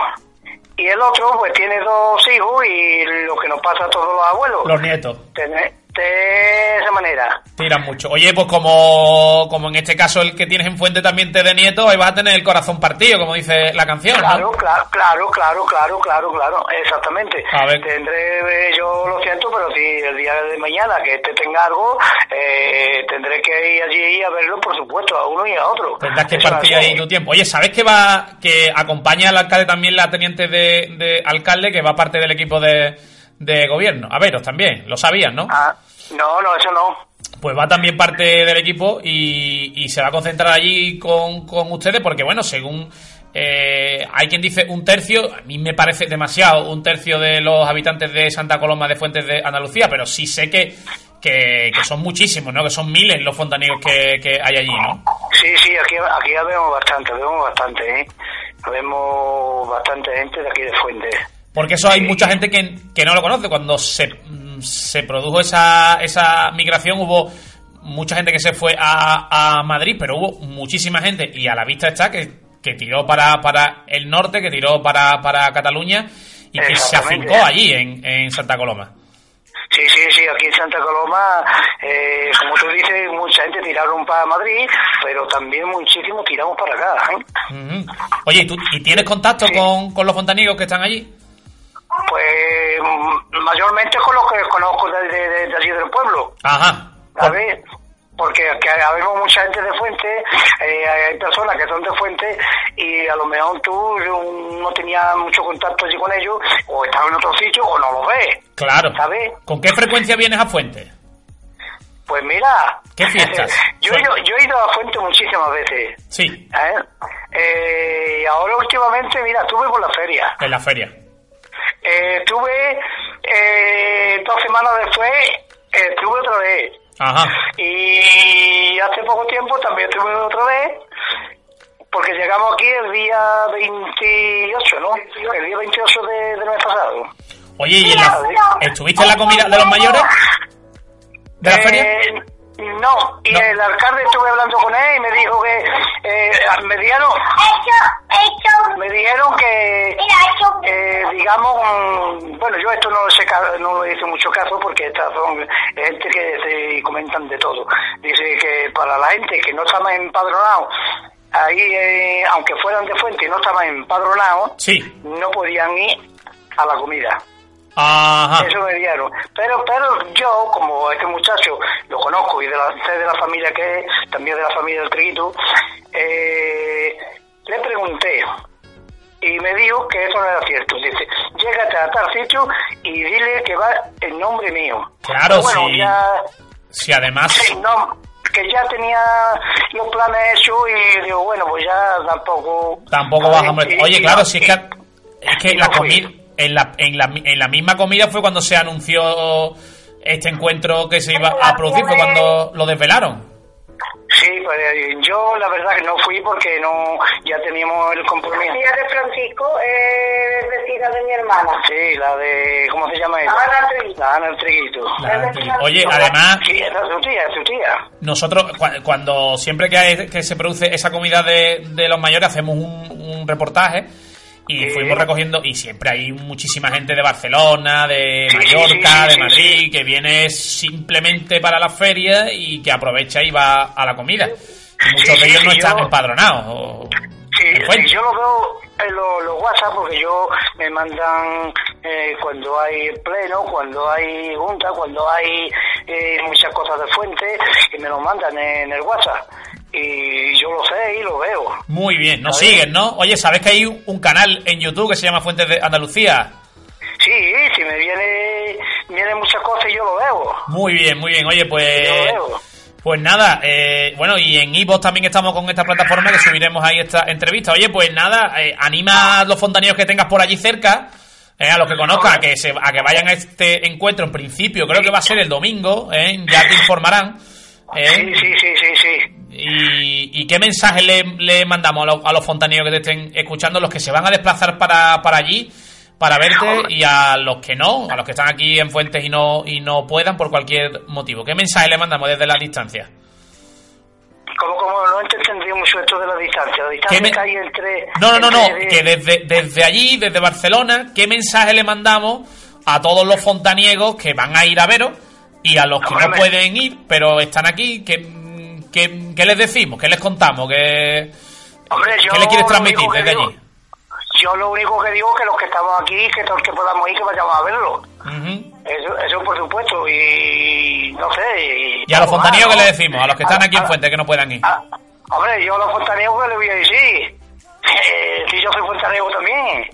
G: Y el otro pues tiene dos hijos y lo que nos pasa a todos los abuelos.
A: Los nietos.
G: Tener- de esa manera.
A: Tiran mucho. Oye, pues como, como en este caso el que tienes en Fuente también te de nieto, ahí vas a tener el corazón partido, como dice la canción,
G: Claro,
A: ¿no?
G: claro, claro, claro, claro, claro, claro, exactamente.
A: A ver.
G: Tendré, eh, yo lo siento, pero si el día de mañana que este tenga algo, eh, tendré que ir allí a verlo, por supuesto, a uno y a otro.
A: Tendrás que
G: Eso
A: partir ahí tu tiempo. Oye, ¿sabes que va, que acompaña al alcalde también la teniente de, de alcalde, que va parte del equipo de, de gobierno? A veros también, lo sabías, ¿no?
G: Ah, no, no, eso no.
A: Pues va también parte del equipo y, y se va a concentrar allí con, con ustedes porque, bueno, según eh, hay quien dice un tercio, a mí me parece demasiado un tercio de los habitantes de Santa Coloma de Fuentes de Andalucía, pero sí sé que, que, que son muchísimos, ¿no? Que son miles los fontaneros que, que hay allí, ¿no?
G: Sí, sí, aquí, aquí ya vemos bastante, vemos bastante, ¿eh? Vemos bastante gente de aquí de Fuente.
A: Porque eso hay mucha gente que, que no lo conoce. Cuando se, se produjo esa, esa migración hubo mucha gente que se fue a, a Madrid, pero hubo muchísima gente y a la vista está que, que tiró para, para el norte, que tiró para, para Cataluña y que se afincó allí en, en Santa Coloma.
G: Sí, sí, sí, aquí en Santa Coloma, eh, como tú dices, mucha gente tiraron para Madrid, pero también muchísimo tiramos para acá. ¿eh?
A: Oye, ¿y, tú, ¿y tienes contacto con, con los fontaneros que están allí?
G: Pues mayormente con los que conozco de, de, de- de allí del pueblo,
A: Ajá.
G: ¿sabes? Porque que habemos mucha gente de Fuente, eh, hay personas que son de Fuente y a lo mejor tú no tenías mucho contacto allí con ellos, o estás en otro sitio o no lo ves,
A: Claro.
G: ¿sabes?
A: ¿Con qué frecuencia vienes a Fuente?
G: Pues mira,
A: ¿Qué fiestas?
G: yo, he ido, yo he ido a Fuente muchísimas veces.
A: Sí,
G: ¿eh? Eh, y ahora últimamente, mira, estuve por la feria.
A: en la feria.
G: Eh, estuve eh, dos semanas después, eh, estuve otra vez.
A: Ajá.
G: Y hace poco tiempo también estuve otra vez, porque llegamos aquí el día 28, ¿no? El día 28 de, del mes pasado.
A: Oye, ¿y en la- estuviste en la comida de los mayores? ¿De la
G: Eh,
A: feria?
G: No, y
A: No.
G: el alcalde estuve hablando con él y me dijo que eh, me dijeron me dijeron que eh, digamos bueno yo esto no lo sé ca- no le hice mucho caso porque estas son gente que se comentan de todo dice que para la gente que no estaba empadronado ahí eh, aunque fueran de fuente y no estaban empadronados
A: Sí.
G: no podían ir a la comida
A: Ajá.
G: eso me dieron. Pero, pero yo, como este muchacho lo conozco y de la, sé de la familia que es, también de la familia del Triguito, eh, le pregunté y me dijo que eso no era cierto. Dice, llégate a tal sitio y dile que va en nombre mío.
A: Claro,
G: bueno,
A: sí.
G: ya,
A: Si además...
G: sí, no, que ya tenía los planes hechos y digo, bueno, pues ya tampoco...
A: Tampoco vas a Oye, claro, si es que, es que la comida, en la, en, la, en la misma comida fue cuando se anunció este encuentro que se iba a producir, fue cuando lo desvelaron.
G: Sí, pues eh, yo la verdad que no fui porque no ya teníamos el compromiso.
H: La tía de Francisco es vecina de mi hermana.
G: Sí, la de, ¿cómo se llama ella?
H: Ana Triguito.
G: La Ana Triguito.
A: La- Oye, además,
G: Sí, es su tía, es su tía.
A: nosotros cua- cuando siempre que, hay- que se produce esa comida de, de los mayores hacemos un, un reportaje y fuimos recogiendo y siempre hay muchísima gente de Barcelona, de Mallorca, de Madrid que viene simplemente para la feria y que aprovecha y va a la comida. muchos de ellos no están empadronados.
G: sí, yo lo veo en los, WhatsApp porque yo me mandan eh, cuando hay pleno, cuando hay junta, cuando hay eh, muchas cosas de fuente y me lo mandan en el WhatsApp y yo lo sé y lo veo.
A: Muy bien, nos siguen, ¿no? Oye, ¿sabes que hay un canal en YouTube que se llama Fuentes de Andalucía?
G: Sí, si me viene, viene muchas cosas y yo lo veo.
A: Muy bien, muy bien. Oye, pues... Pues nada, eh, bueno, y en Ivo también estamos con esta plataforma que subiremos ahí esta entrevista. Oye, pues nada, eh, anima a los fontaneros que tengas por allí cerca, eh, a los que conozcas, a que, se, a que vayan a este encuentro. En principio, creo que va a ser el domingo, ya te informarán.
G: Sí, sí, sí, sí, sí.
A: ¿Y, qué mensaje le, mandamos a, los fontaneros que te estén escuchando, los que se van a desplazar para, para allí? para verte y a los que no, a los que están aquí en Fuentes y no y no puedan por cualquier motivo. ¿Qué mensaje le mandamos desde la distancia?
G: ¿Cómo, cómo? No entendí mucho esto de la distancia. La distancia que hay entre...
A: No, no, no, no, que desde, desde allí, desde Barcelona, ¿qué mensaje le mandamos a todos los fontaniegos que van a ir a veros y a los que no pueden ir, pero están aquí? ¿Qué, qué, les decimos? ¿Qué les contamos? ¿Qué, ¿qué les quieres transmitir desde allí?
G: Yo lo único que digo es que los que estamos aquí, que todos los que podamos ir, que vayamos a verlo. eso, eso por supuesto, y no sé.
A: Y, a los fontaneros, ¿qué le decimos? A los que están aquí en Fuente, que no puedan ir.
G: Hombre, yo a los fontaneros, ¿qué le voy a decir? si yo soy fontanero también.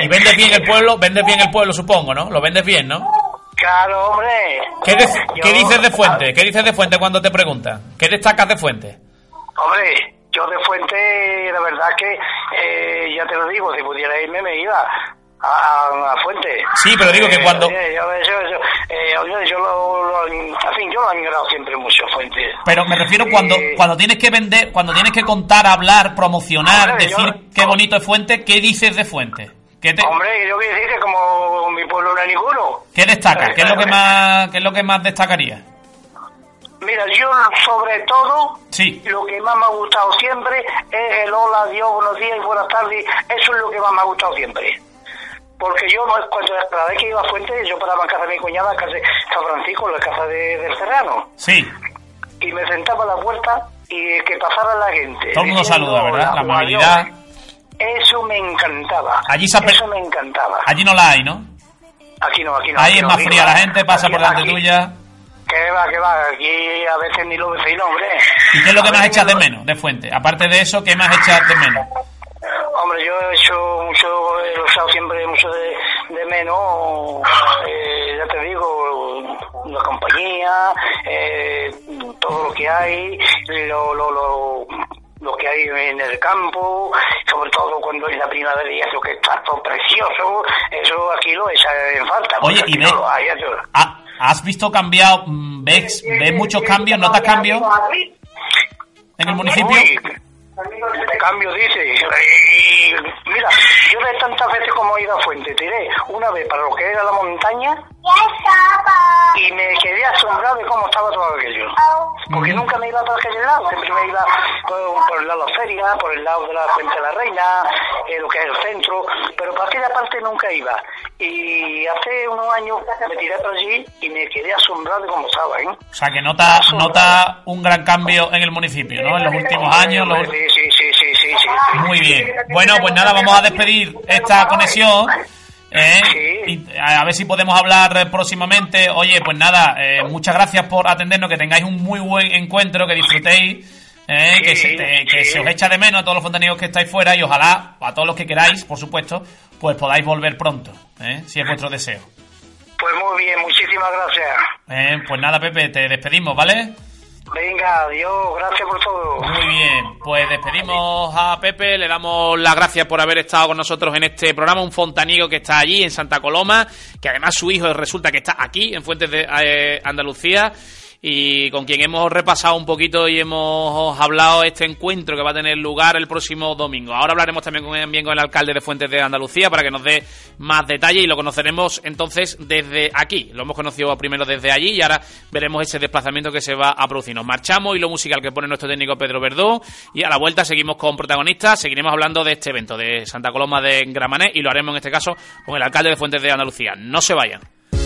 A: y vendes bien el pueblo, vendes bien el pueblo, supongo, ¿no? Lo vendes bien, ¿no?
G: Claro, hombre.
A: ¿Qué, ¿qué dices de Fuente? ¿Qué dices de Fuente cuando te preguntan? ¿Qué destacas de Fuente?
G: Hombre, yo de Fuente, la verdad que, eh, ya te lo digo, si pudiera irme me iba a, a Fuente.
A: Sí, pero digo que cuando...
G: Eh, yo, yo, yo, lo, en fin, yo lo he admirado siempre mucho, Fuente.
A: Pero me refiero cuando eh, cuando tienes que vender, cuando tienes que contar, hablar, promocionar, decir qué bonito es Fuente, ¿qué dices de Fuente?
G: ¿Qué te... Hombre, yo quiero decir que como mi pueblo no hay ninguno.
A: ¿Qué destaca? ¿Qué es lo que más, qué es lo que más destacaría?
G: Mira, yo sobre todo, lo que más me ha gustado siempre es el hola, Dios, buenos días y buenas tardes. Eso es lo que más me ha gustado siempre. Porque yo, cuando la vez que iba a Fuente, yo paraba en casa de mi cuñada, en casa de San Francisco, en la casa de, del Serrano.
A: Sí.
G: Y me sentaba a la puerta y que pasara la gente.
A: Todo el mundo saluda, ¿verdad? La amabilidad.
G: Eso me encantaba.
A: Allí
G: Eso me encantaba.
A: Allí no la hay, ¿no?
G: Aquí no, aquí no.
A: Ahí es más fría la gente, pasa por delante tuya.
G: Que va, que va, aquí a veces ni lo vecinos, hombre.
A: ¿Y qué es lo que más echas de menos de Fuente? Aparte de eso, ¿qué más echas de menos?
G: Hombre, yo he hecho mucho, he usado siempre mucho de, de menos, eh, ya te digo, la compañía, eh, todo lo que hay, lo, lo, lo, lo que hay en el campo, sobre todo cuando es la primavera y eso que está todo precioso, eso aquí lo echa en falta.
A: Oye, y ve, ¿Has visto cambiado, mm, ves, ves muchos cambios, notas cambios en el municipio?
G: de cambio dice y, mira yo de tantas veces como he ido a Fuente tiré una vez para lo que era la montaña y me quedé asombrado de cómo estaba todo aquello porque nunca me iba para aquel lado siempre me iba por, el lado de la feria por el lado de la Fuente de la Reina eh, lo que es el centro pero para aquella parte nunca iba y hace unos años me tiré por allí y me quedé asombrado de cómo estaba ¿eh?
A: o sea que nota, nota un gran cambio en el municipio ¿no? en los últimos años los
G: sí, sí, sí, sí, sí.
A: Muy bien. Bueno, pues nada, vamos a despedir esta conexión. ¿Eh? A ver si podemos hablar próximamente. Oye, pues nada, eh, muchas gracias por atendernos, que tengáis un muy buen encuentro, que disfrutéis. ¿eh? que, se, que se os echa de menos a todos los fontaneros que estáis fuera y ojalá a todos los que queráis, por supuesto, pues podáis volver pronto, si es vuestro deseo.
G: Pues muy bien, muchísimas gracias.
A: pues nada, Pepe, te despedimos, ¿vale?
G: Venga, adiós, gracias por todo.
A: Muy bien, pues despedimos a Pepe, le damos las gracias por haber estado con nosotros en este programa, un fontanigo que está allí en Santa Coloma, que además su hijo resulta que está aquí, en Fuentes de eh, Andalucía. Y con quien hemos repasado un poquito y hemos hablado este encuentro que va a tener lugar el próximo domingo. Ahora hablaremos también con, el alcalde de Fuentes de Andalucía para que nos dé más detalle y lo conoceremos entonces desde aquí. Lo hemos conocido primero desde allí y ahora veremos ese desplazamiento que se va a producir. Nos marchamos y lo musical que pone nuestro técnico Pedro Verdó y a la vuelta seguimos con protagonistas, seguiremos hablando de este evento de Santa Coloma de Gramané y lo haremos en este caso con el alcalde de Fuentes de Andalucía. No se vayan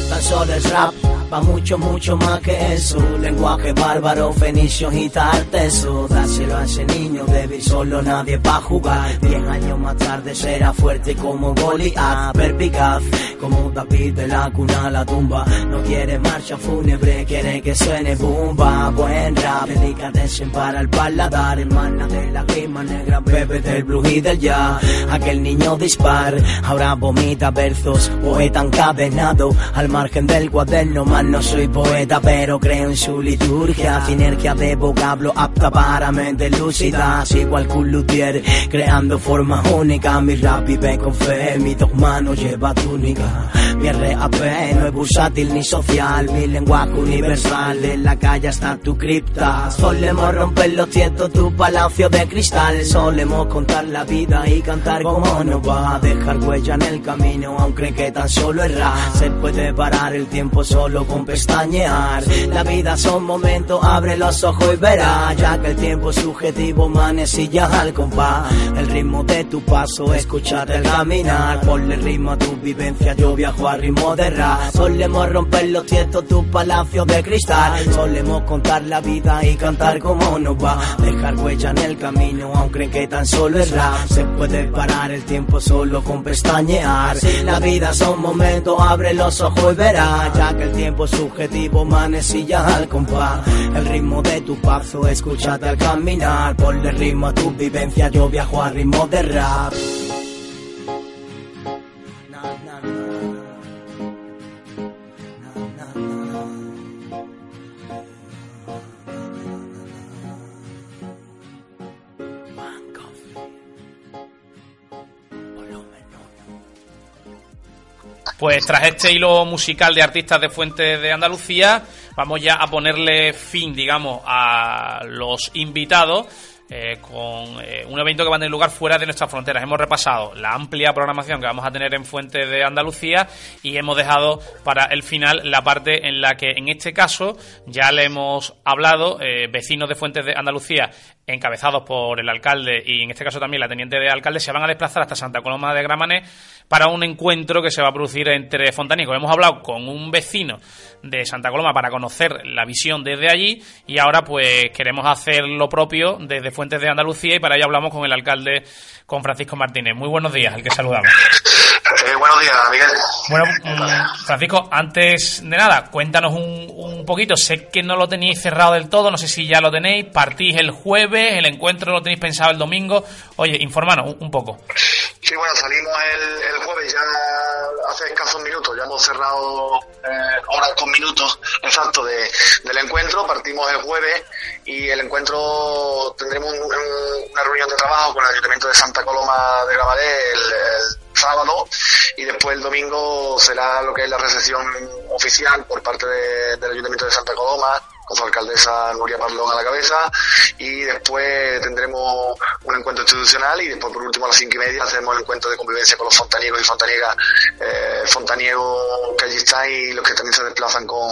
I: tan solo es rap, va mucho, mucho más que eso. Lenguaje bárbaro, fenicio, eso. Dáselo a ese niño débil, solo nadie pa' jugar. Diez años más tarde será fuerte como Goliath, perpicaz, como David de la cuna a la tumba. No quiere marcha fúnebre, quiere que suene bomba. Buen rap, delicatessen para el paladar, hermana de la grima negra, bebé del blues y del ya. Aquel niño dispar, ahora vomita versos, poeta encadenado, al margen del cuaderno, más no soy poeta, pero creo en su liturgia. Sinergia de vocablo apta para mente lúcida, que un luthier, creando formas únicas. Mi rap vive con fe, mi dogma no lleva túnica. Mi RAP no es bursátil ni social, mi lenguaje universal. En la calle está tu cripta. Solemos romper los tientos, tu palacio de cristal. Solemos contar la vida y cantar como no va a dejar huella en el camino, aunque que tan solo erra. Se puede el tiempo solo con pestañear. La vida son momentos, abre los ojos y verás, ya que el tiempo es subjetivo, manecilla al compás. El ritmo de tu paso, escuchar el caminar. Ponle ritmo a tu vivencia, yo viajo a ritmo de rap. Solemos romper los tiestos, tu palacio de cristal. Solemos contar la vida y cantar como nos va. Dejar huella en el camino, aunque que tan solo es rap. Se puede parar el tiempo solo con pestañear. La vida son momentos, abre los ojos y verás, ya que el tiempo es subjetivo, manecilla al compás. El ritmo de tu paso, escúchate al caminar. Ponle ritmo a tu vivencia, yo viajo a ritmo de rap.
A: Pues tras este hilo musical de artistas de Fuentes de Andalucía, vamos ya a ponerle fin, digamos, a los invitados. Eh, con eh, un evento que va a tener lugar fuera de nuestras fronteras. Hemos repasado la amplia programación que vamos a tener en Fuentes de Andalucía y hemos dejado para el final la parte en la que, en este caso, ya le hemos hablado, eh, vecinos de Fuentes de Andalucía, encabezados por el alcalde y en este caso también la teniente de alcalde, se van a desplazar hasta Santa Coloma de Gramané para un encuentro que se va a producir entre fontanicos. Hemos hablado con un vecino de Santa Coloma para conocer la visión desde allí y ahora pues queremos hacer lo propio desde Fuentes de Andalucía y para ello hablamos con el alcalde, con Francisco Martínez. Muy buenos días, al que saludamos.
J: Eh, buenos días, Miguel.
A: Bueno, mm, Francisco, antes de nada, cuéntanos un, un, poquito. Sé que no lo tenéis cerrado del todo, no sé si ya lo tenéis. Partís el jueves, el encuentro lo tenéis pensado el domingo. Oye, informanos un, poco.
J: Sí, bueno, salimos el, el, jueves ya hace escasos minutos. Ya hemos cerrado eh, horas con minutos exacto de, del encuentro. Partimos el jueves y el encuentro tendremos una reunión de trabajo con el Ayuntamiento de Santa Coloma de Gravalé el, sábado y después el domingo será lo que es la recepción oficial por parte de, del Ayuntamiento de Santa Coloma con su alcaldesa Nuria Parlón a la cabeza y después tendremos un encuentro institucional y después por último a las cinco y media hacemos el encuentro de convivencia con los fontaniegos y fontaniegas, eh, fontaniegos que allí están y los que también se desplazan con,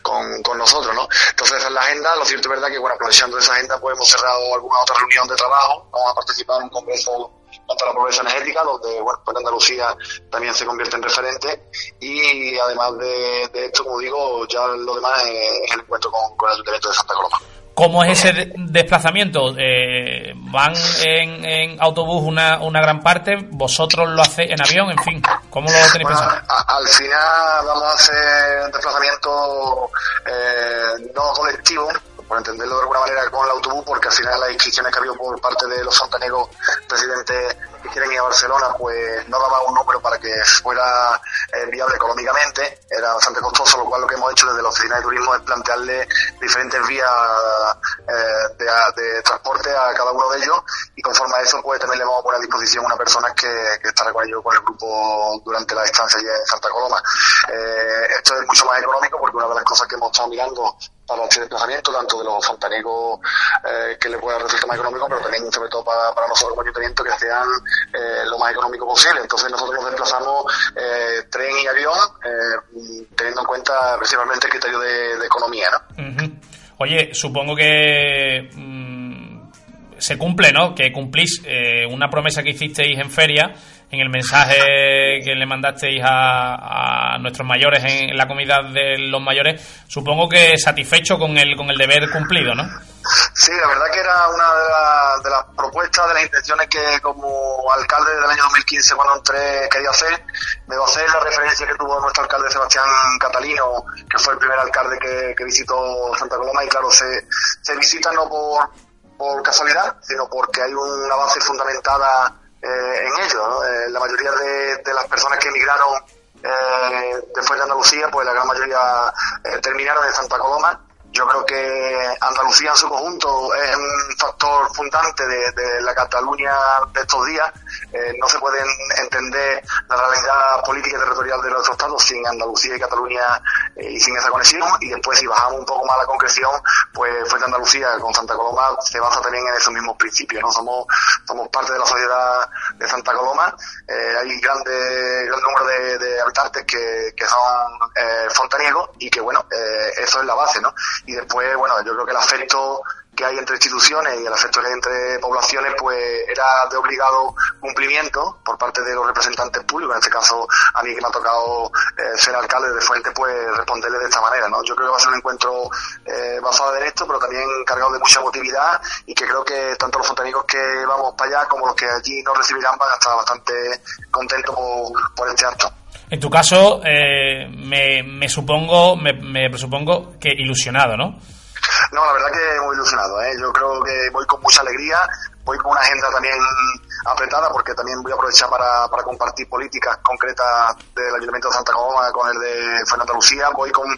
J: con, con, nosotros, ¿no? Entonces esa es la agenda, lo cierto es verdad que bueno, aprovechando esa agenda pues hemos cerrado alguna otra reunión de trabajo, vamos a participar en un congreso contra la pobreza energética, donde bueno, pues Andalucía también se convierte en referente y además de, de esto, como digo, ya lo demás es el encuentro con, con el Ayuntamiento de Santa Coloma.
A: ¿Cómo es ese desplazamiento? Eh, ¿Van en, en, autobús una, una gran parte? ¿Vosotros lo hacéis en avión? En fin, ¿cómo lo tenéis
J: bueno,
A: pensado?
J: A, al final vamos a hacer un desplazamiento eh, no colectivo, por entenderlo de alguna manera, con el autobús, porque al final las inscripciones que ha habido por parte de los fontanegos residentes que quieren ir a Barcelona, pues no daba un número para que fuera eh, viable económicamente, era bastante costoso, lo cual lo que hemos hecho desde la Oficina de Turismo es plantearle diferentes vías eh, de, transporte a cada uno de ellos y conforme a eso pues también le vamos a poner a disposición una persona que, estará con ellos con el grupo durante la estancia allí en Santa Coloma. Eh, esto es mucho más económico porque una de las cosas que hemos estado mirando para este desplazamiento, tanto de los fontanegos eh, que le pueda resultar más económico, pero también sobre todo para, para nosotros como ayuntamiento que sean eh, lo más económico posible. Entonces nosotros nos desplazamos eh, tren y avión, eh, teniendo en cuenta principalmente el criterio de, economía. ¿no?
A: Oye, supongo que se cumple, ¿no? Que cumplís eh, una promesa que hicisteis en feria en el mensaje que le mandasteis a, a nuestros mayores en la comida de los mayores, supongo que satisfecho con el, con el deber cumplido, ¿no?
J: Sí, la verdad que era una de, de las propuestas, de las intenciones que como alcalde del año 2015 cuando entré quería hacer. Debo hacer la referencia que tuvo nuestro alcalde Sebastián Catalino, que fue el primer alcalde que, que visitó Santa Coloma y claro, se, se visita no por, por casualidad, sino porque hay una base fundamentada eh, en ello. Eh, la mayoría de, de las personas que emigraron eh, después de Andalucía, pues la gran mayoría eh, terminaron en Santa Coloma. Yo creo que Andalucía en su conjunto es un factor fundante de, la Cataluña de estos días. Eh, no se puede entender la realidad política y territorial de nuestro Estado sin Andalucía y Cataluña eh, y sin esa conexión. Y después, si bajamos un poco más la concreción, pues fue de Andalucía con Santa Coloma se basa también en esos mismos principios. no Somos, somos parte de la sociedad de Santa Coloma. Eh, hay grande, gran número de, de habitantes que, que son fontaniegos y que, bueno, eso es la base, ¿no? Y después, bueno, yo creo que el afecto que hay entre instituciones y el afecto que hay entre poblaciones, pues era de obligado cumplimiento por parte de los representantes públicos, en este caso a mí que me ha tocado eh, ser alcalde de Fuente, pues responderle de esta manera, ¿no? Yo creo que va a ser un encuentro eh, basado en esto, pero también cargado de mucha emotividad y que creo que tanto los fontanicos que vamos para allá como los que allí nos recibirán van a estar bastante contentos por, por este acto.
A: En tu caso, eh, me, me supongo, me, me presupongo que ilusionado, ¿no?
J: No, la verdad que muy ilusionado. ¿eh? Yo creo que voy con mucha alegría, voy con una agenda también apretada porque también voy a aprovechar para, compartir políticas concretas del Ayuntamiento de Santa Coloma con el de Fernando Lucía. Voy con,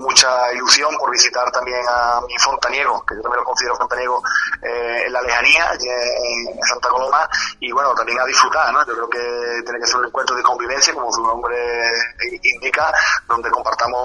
J: mucha ilusión por visitar también a mi fontaniego, que yo también lo considero fontaniego eh, en la lejanía, en Santa Coloma, y bueno, también a disfrutar, ¿no? Yo creo que tiene que ser un encuentro de convivencia, como su nombre indica, donde compartamos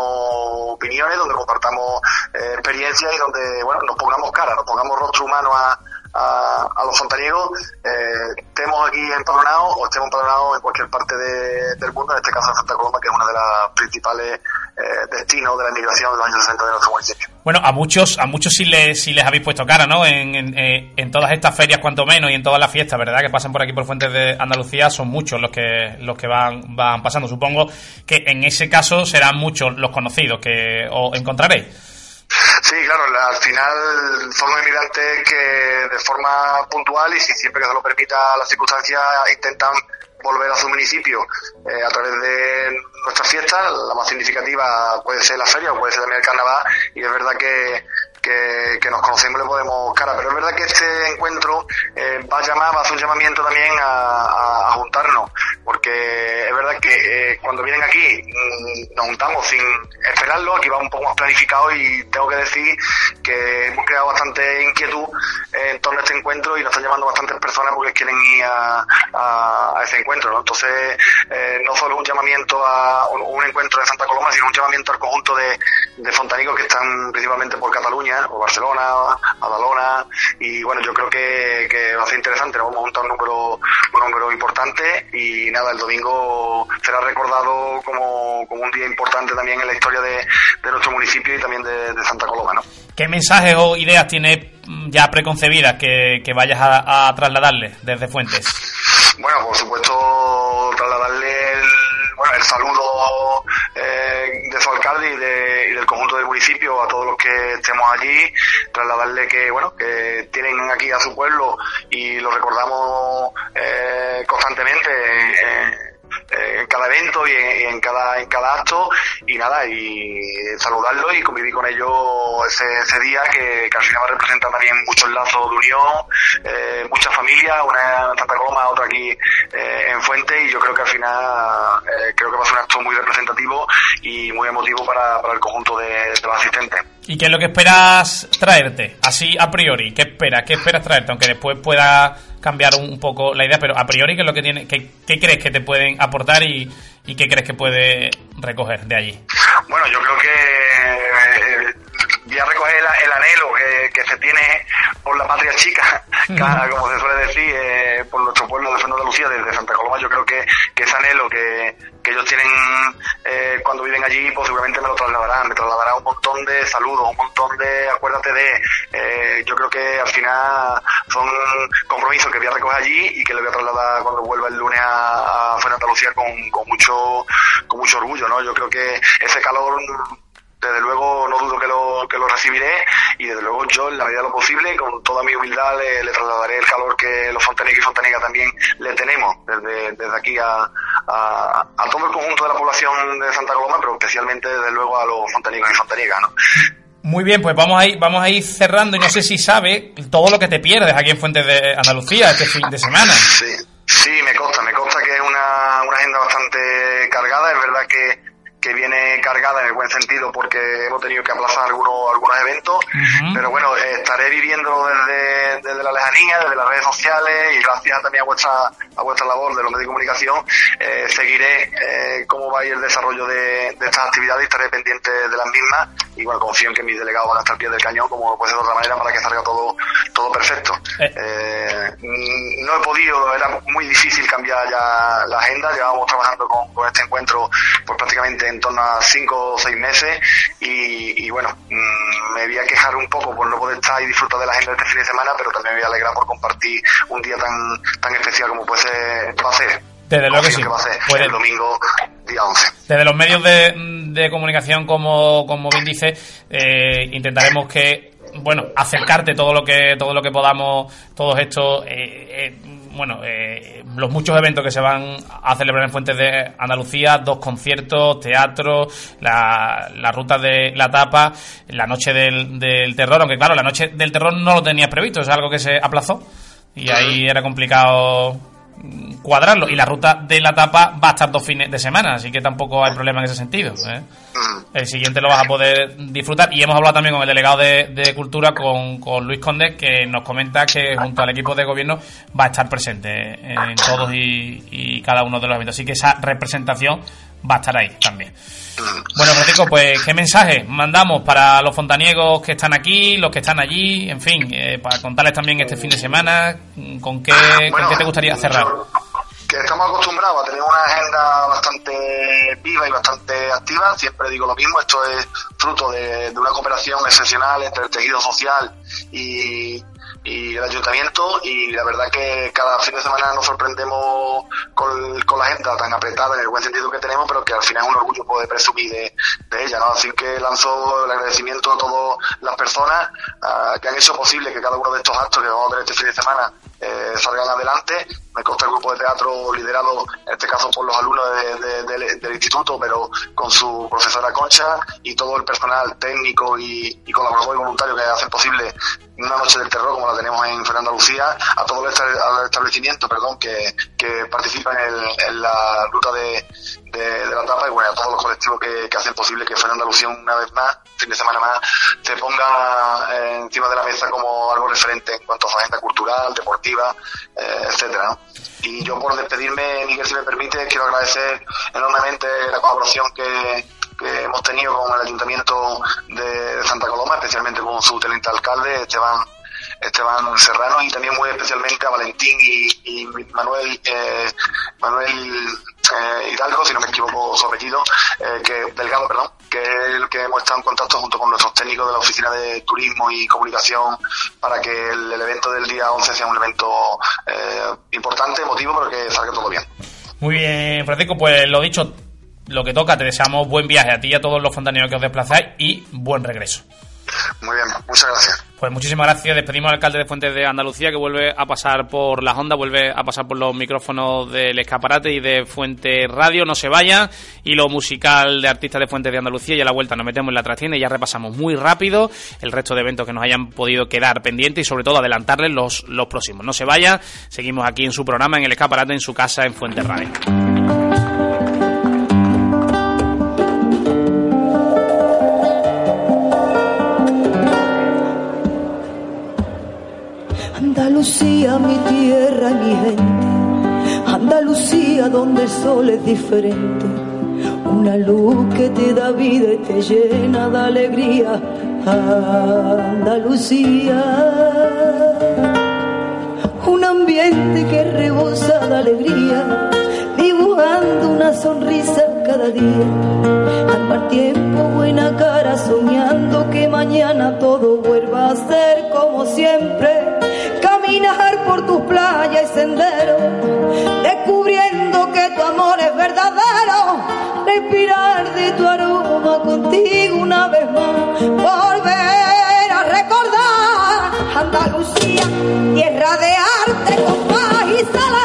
J: opiniones, donde compartamos eh, experiencias y donde, bueno, nos pongamos cara, nos pongamos rostro humano a, a, a los fontaniegos, eh, estemos aquí empadronados o estemos empadronados en cualquier parte de- del mundo, en este caso en Santa Coloma, que es uno de los principales eh, destinos de la inmigración de los años 60 de nuestro municipio.
A: Bueno, a muchos, a muchos sí les, sí les habéis puesto cara, ¿no? En, en, eh, en todas estas ferias, cuanto menos, y en todas las fiestas, ¿verdad? Que pasan por aquí por Fuentes de Andalucía, son muchos los que, los que van, van pasando. Supongo que en ese caso serán muchos los conocidos que os encontraréis.
J: Sí, claro, la- al final son los inmigrantes que de forma puntual y si siempre que se lo permita las circunstancias intentan volver a su municipio eh, a través de nuestras fiestas. La más significativa puede ser la feria o puede ser también el carnaval y es verdad que, que, nos conocemos le podemos cara, pero es verdad que este encuentro eh, va a llamar, va a hacer un llamamiento también a, juntarnos, porque es verdad que eh, cuando vienen aquí mm, nos juntamos sin esperarlo, aquí va un poco más planificado y tengo que decir que hemos creado bastante inquietud en torno a este encuentro y nos están llamando bastantes personas porque quieren ir a, a- ese encuentro, ¿no? Entonces, eh, no solo un llamamiento a un, un encuentro de Santa Coloma, sino un llamamiento al conjunto de, de fontanicos que están principalmente por Cataluña, por Barcelona, Badalona, y bueno, yo creo que, que va a ser interesante, nos vamos a juntar un número, un número importante y nada, el domingo será recordado como, como un día importante también en la historia de, de nuestro municipio y también de, de Santa Coloma, ¿no?
A: ¿Qué mensajes o ideas tienes ya preconcebidas que, que vayas a, a trasladarle desde Fuentes?
J: Bueno, por supuesto, trasladarle el saludo eh, de su alcalde y, de- y del conjunto del municipio a todos los que estemos allí, trasladarle que, bueno, que tienen aquí a su pueblo y lo recordamos eh, constantemente. Eh, en cada evento y en, en cada en cada acto. Y nada y saludarlo y convivir con ellos ese, día que, al final va a representar también muchos lazos de unión eh, muchas familias una en Santa Coloma otra aquí eh, en Fuente. Y yo creo que al final eh, creo que va a ser un acto muy representativo y muy emotivo para, para el conjunto de los asistentes
A: ¿Y qué es lo que esperas traerte? Así a priori, ¿qué esperas? ¿Qué esperas traerte? Aunque después pueda cambiar un poco la idea, pero a priori, ¿qué es lo que tiene, qué, qué crees que te pueden aportar y, y qué crees que puede recoger de allí?
J: Bueno, yo creo que eh, voy a recoger el, anhelo que, se tiene por la patria chica, como se suele decir, eh, por nuestro pueblo de Fernando de Lucía, desde Santa Coloma. Yo creo que, que ese anhelo que, que ellos tienen eh, cuando viven allí, pues seguramente me lo trasladarán, me trasladarán un montón de saludos, un montón de, acuérdate de, eh, yo creo que al final son compromisos que voy a recoger allí y que le voy a trasladar cuando vuelva el lunes a, a Fernando Lucía con, con mucho, con mucho orgullo, ¿no? Yo creo que ese calor desde luego no dudo que lo, que lo recibiré y desde luego yo en la medida de lo posible con toda mi humildad le, trasladaré el calor que los fontanegas y fontanegas también le tenemos desde, desde aquí a, a, todo el conjunto de la población de Santa Coloma pero especialmente desde luego a los fontanegas y fontanegas ¿no?
A: Muy bien, pues vamos a ir, vamos a ir cerrando y no sé si sabe todo lo que te pierdes aquí en Fuentes de Andalucía este fin de semana.
J: Sí, sí, me consta, me consta que es una, una agenda bastante cargada, es verdad que que viene cargada en el buen sentido porque hemos tenido que aplazar algunos, algunos eventos, pero bueno, eh, estaré viviendo desde, desde, la lejanía, desde las redes sociales y gracias también a vuestra, a vuestra labor de los medios de comunicación, eh, seguiré eh, cómo va a ir el desarrollo de, estas actividades y estaré pendiente de las mismas. Y bueno, confío en que mis delegados van a estar al pie del cañón como puede ser de otra manera para que salga todo, todo perfecto. no he podido, era muy difícil cambiar ya la agenda, llevábamos trabajando con, con este encuentro pues prácticamente en torno a cinco o seis meses y, bueno, mm, me voy a quejar un poco por no poder estar y disfrutar de la agenda este fin de semana, pero también me voy a alegrar por compartir un día tan, tan especial como puede ser, va a ser.
A: Desde luego que sí.
J: el domingo día 11.
A: Desde los medios de, de comunicación, como, como bien dice, eh, intentaremos que bueno, acercarte todo lo que todo lo que podamos, todos estos eh, eh, bueno, eh, los muchos eventos que se van a celebrar en Fuentes de Andalucía, dos conciertos, teatro, la, la ruta de la tapa, la noche del, del terror, aunque claro, la noche del terror no lo tenías previsto, es algo que se aplazó y ahí era complicado cuadrarlo. Y la ruta de la tapa va a estar dos fines de semana, así que tampoco hay problema en ese sentido. ¿eh? El siguiente lo vas a poder disfrutar. Y hemos hablado también con el delegado de, Cultura, con, con, Luis Conde, que nos comenta que junto al equipo de gobierno va a estar presente en todos y, cada uno de los eventos. Así que esa representación va a estar ahí también. Bueno, Francisco, pues, ¿qué mensaje mandamos para los fontaniegos que están aquí, los que están allí, en fin, eh, para contarles también este fin de semana, ¿con qué, ¿con qué te gustaría cerrar?
J: que estamos acostumbrados a tener una agenda bastante viva y bastante activa, siempre digo lo mismo, esto es fruto de, una cooperación excepcional entre el tejido social y, y el ayuntamiento y la verdad que cada fin de semana nos sorprendemos con, con, la agenda tan apretada en el buen sentido que tenemos, pero que al final es un orgullo poder presumir de, de ella, ¿no? Así que lanzo el agradecimiento a todas las personas uh, que han hecho posible que cada uno de estos actos que vamos a tener este fin de semana eh, salgan adelante. Me consta el grupo de teatro liderado, en este caso por los alumnos del instituto, pero con su profesora Concha y todo el personal técnico y, y colaborador y voluntario que hacen posible una noche del terror como la tenemos en Fernanda Lucía, a todo el establecimiento perdón, que, que participan en, la ruta de, la etapa y bueno, a todos los colectivos que, hacen posible que Fernanda Lucía una vez más, fin de semana más, se ponga eh, encima de la mesa como algo referente en cuanto a su agenda cultural, deportiva, eh, etcétera. Y yo por despedirme, Miguel, si me permite, quiero agradecer enormemente la colaboración que, que hemos tenido con el Ayuntamiento de Santa Coloma, especialmente con su teniente alcalde, Esteban Esteban Serrano y también muy especialmente a Valentín y, Manuel eh, Manuel eh, Hidalgo, si no me equivoco su apellido, eh, que Delgado, perdón, que es el que hemos estado en contacto junto con nuestros técnicos de la Oficina de Turismo y Comunicación para que el, evento del día 11 sea un evento importante, emotivo, pero que salga todo bien.
A: Muy bien, Francisco, pues lo dicho, lo que toca, te deseamos buen viaje a ti y a todos los fontaneros que os desplazáis y buen regreso.
J: Muy bien, muchas gracias.
A: Pues muchísimas gracias. Despedimos al alcalde de Fuentes de Andalucía que vuelve a pasar por la Honda, vuelve a pasar por los micrófonos del escaparate y de Fuente Radio. No se vaya. Y lo musical de artistas de Fuentes de Andalucía y a la vuelta nos metemos en la trastienda y ya repasamos muy rápido el resto de eventos que nos hayan podido quedar pendientes y sobre todo adelantarles los, los próximos. No se vaya. Seguimos aquí en su programa, en el escaparate, en su casa, en Fuente Radio.
K: Andalucía, mi tierra y mi gente. Andalucía, donde el sol es diferente. Una luz que te da vida y te llena de alegría. Andalucía, un ambiente que rebosa de alegría, dibujando una sonrisa cada día. Al mal tiempo, buena cara, soñando que mañana todo vuelva a ser como siempre. Por tus playas y senderos, descubriendo que tu amor es verdadero. Respirar de tu aroma contigo una vez más. Volver a recordar Andalucía, tierra de arte, compás y salero.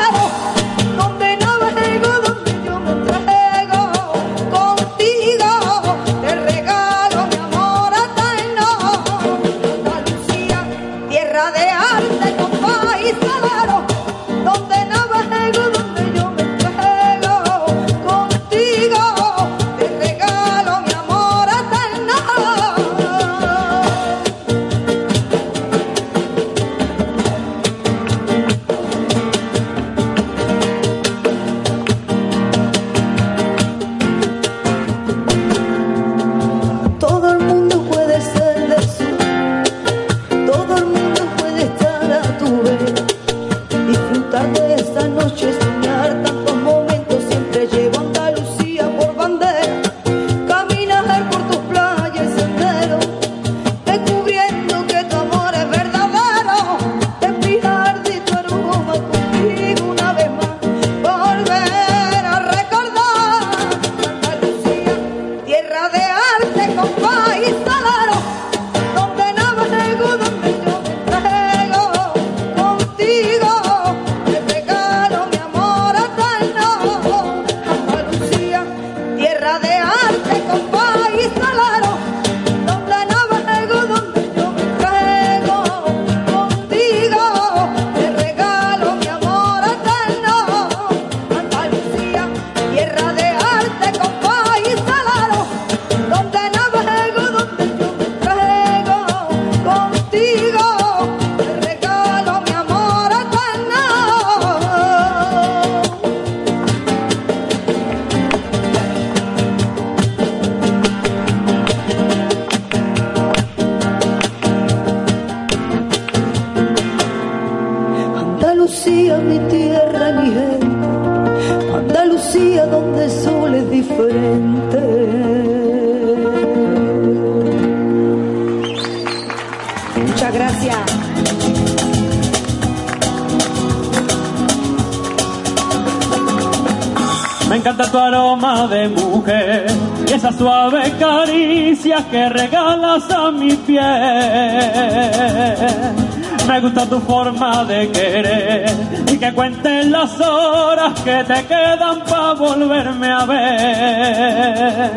K: Me
L: gusta tu forma de querer y que cuentes las horas que te quedan para volverme a ver.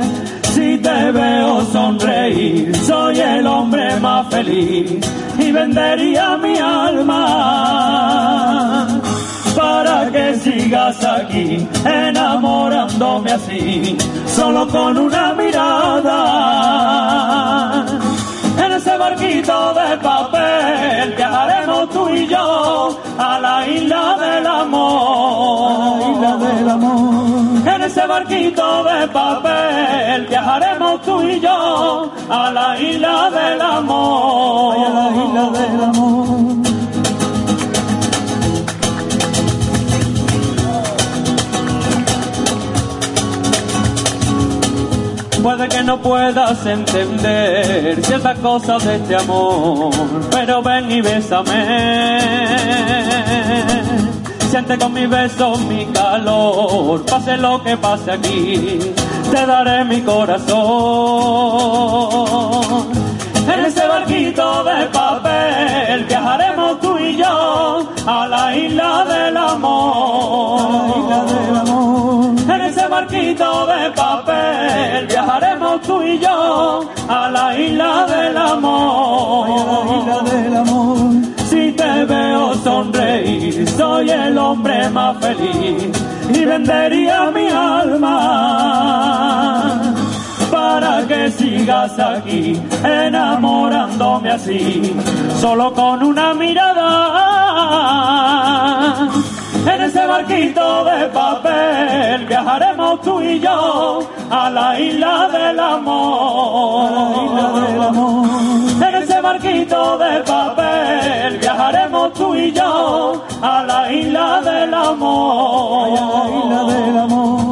L: Si te veo sonreír, soy el hombre más feliz y vendería mi alma para que sigas aquí enamorándome así, solo con una mirada. En ese barquito de papel viajaremos tú y yo a la isla del amor. isla del amor. En ese barquito de papel viajaremos tú y yo a la isla del amor. a la isla del amor. Puede que no puedas entender ciertas cosas de este amor, pero ven y bésame. Siente con mi beso mi calor, pase lo que pase aquí, te daré mi corazón. En ese barquito de papel viajaremos tú y yo a la isla del amor. isla del amor. Barquito de papel viajaremos tú y yo a la isla del amor. isla del amor. Si te veo sonreír, soy el hombre más feliz y vendería mi alma para que sigas aquí enamorándome así, solo con una mirada. En ese barquito de papel viajaremos tú y yo a la isla del amor. En ese barquito de papel viajaremos tú y yo a la isla del amor. isla del amor.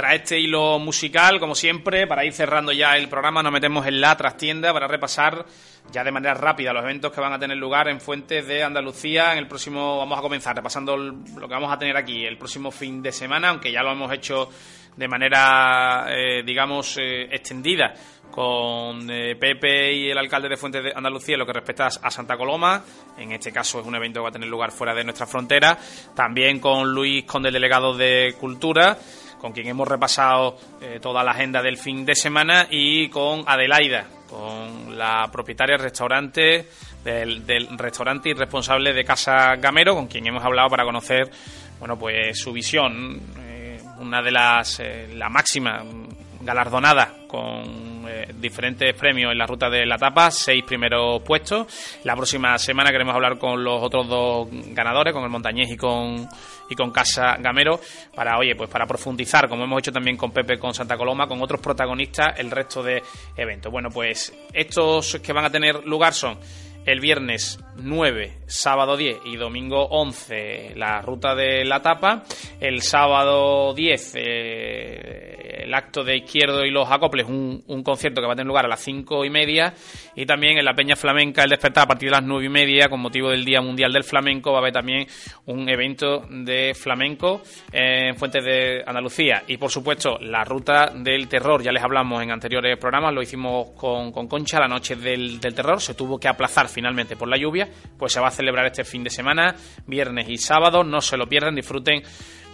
A: Tras este hilo musical, como siempre, para ir cerrando ya el programa, nos metemos en la trastienda para repasar ya de manera rápida los eventos que van a tener lugar en Fuentes de Andalucía. En el próximo, vamos a comenzar repasando lo que vamos a tener aquí el próximo fin de semana, aunque ya lo hemos hecho de manera, eh, digamos, eh, extendida con eh, Pepe y el alcalde de Fuentes de Andalucía en lo que respecta a Santa Coloma. En este caso es un evento que va a tener lugar fuera de nuestra frontera. También con Luis Conde, el delegado de Cultura con quien hemos repasado toda la agenda del fin de semana, y con Adelaida, con la propietaria del restaurante, del, restaurante y responsable de Casa Gamero, con quien hemos hablado para conocer, bueno, pues su visión, una de las, la máxima galardonada con eh, diferentes premios en la ruta de la tapa, seis primeros puestos. La próxima semana queremos hablar con los otros dos ganadores, con el Montañés y con y con Casa Gamero para oye pues para profundizar como hemos hecho también con Pepe con Santa Coloma con otros protagonistas el resto de eventos bueno pues estos que van a tener lugar son el viernes 9, sábado 10 y domingo 11 la ruta de la tapa. El sábado 10 eh, el acto de izquierdo y los acoples, un, un, concierto que va a tener lugar a las 5 y media. Y también en la Peña Flamenca el despertar a partir de las 9 y media con motivo del Día Mundial del Flamenco va a haber también un evento de flamenco en Fuentes de Andalucía. Y por supuesto la ruta del terror, ya les hablamos en anteriores programas, lo hicimos con, con Concha la noche del, del terror, se tuvo que aplazar finalmente por la lluvia, pues se va a celebrar este fin de semana, viernes y sábado, no se lo pierdan, disfruten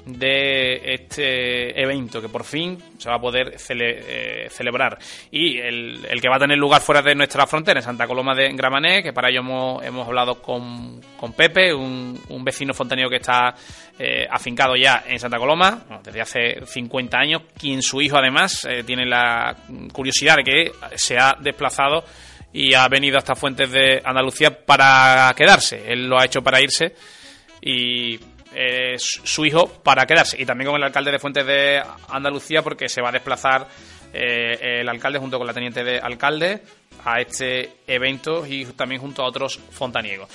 A: de este evento que por fin se va a poder eh, celebrar. Y el, que va a tener lugar fuera de nuestra frontera en Santa Coloma de Gramané que para ello hemos, hemos hablado con, con Pepe un, vecino fontanero que está eh, afincado ya en Santa Coloma desde hace 50 años quien su hijo además eh, tiene la curiosidad de que se ha desplazado y ha venido hasta Fuentes de Andalucía para quedarse. Él lo ha hecho para irse y eh, su hijo para quedarse. Y también con el alcalde de Fuentes de Andalucía porque se va a desplazar eh, el alcalde junto con la teniente de alcalde a este evento y también junto a otros fontaniegos.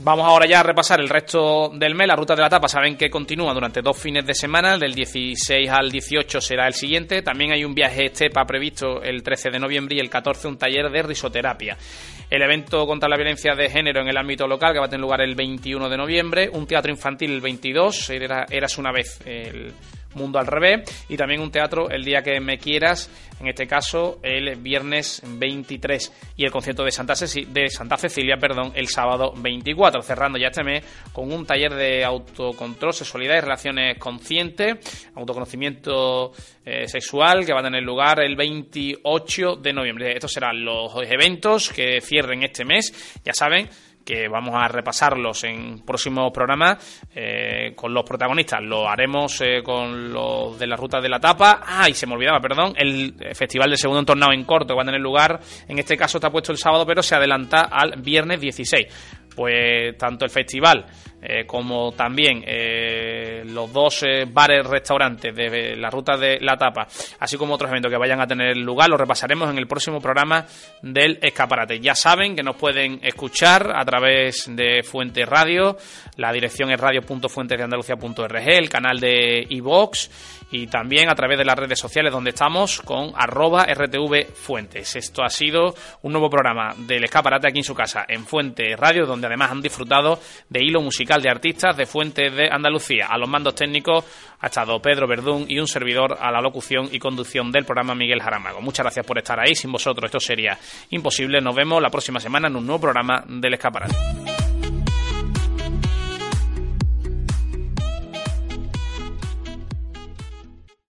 A: Vamos ahora ya a repasar el resto del mes. La ruta de la tapa saben que continúa durante dos fines de semana. Del 16 al 18 será el siguiente. También hay un viaje estepa previsto el 13 de noviembre y el 14 un taller de risoterapia. El evento contra la violencia de género en el ámbito local que va a tener lugar el 21 de noviembre. Un teatro infantil el 22. Era, eras una vez el Mundo al Revés, y también un teatro El Día que Me Quieras, en este caso el viernes 23, y el concierto de Santa, de Santa Cecilia perdón, el sábado 24, cerrando ya este mes con un taller de autocontrol, sexualidad y relaciones conscientes, autoconocimiento eh, sexual, que va a tener lugar el 28 de noviembre. Estos serán los eventos que cierren este mes, ya saben que vamos a repasarlos en próximos programas eh, con los protagonistas. Lo haremos eh, con los de la ruta de la tapa. Ah, y se me olvidaba, perdón, el festival de segundo entornado en corto que va a tener lugar. En este caso está puesto el sábado, pero se adelanta al viernes 16 pues tanto el festival eh, como también eh, los dos eh, bares restaurantes de la ruta de la tapa, así como otros eventos que vayan a tener lugar, los repasaremos en el próximo programa del escaparate. Ya saben que nos pueden escuchar a través de Fuente Radio, la dirección es radio.fuentesdeandalucía.org, el canal de iVox y también a través de las redes sociales donde estamos con arroba RTV Fuentes. Esto ha sido un nuevo programa del escaparate aquí en su casa, en Fuente Radio, donde además han disfrutado de hilo de artistas de Fuentes de Andalucía. A los mandos técnicos ha estado Pedro Verdún y un servidor a la locución y conducción del programa Miguel Jaramago. Muchas gracias por estar ahí. Sin vosotros esto sería imposible. Nos vemos la próxima semana en un nuevo programa del escaparate.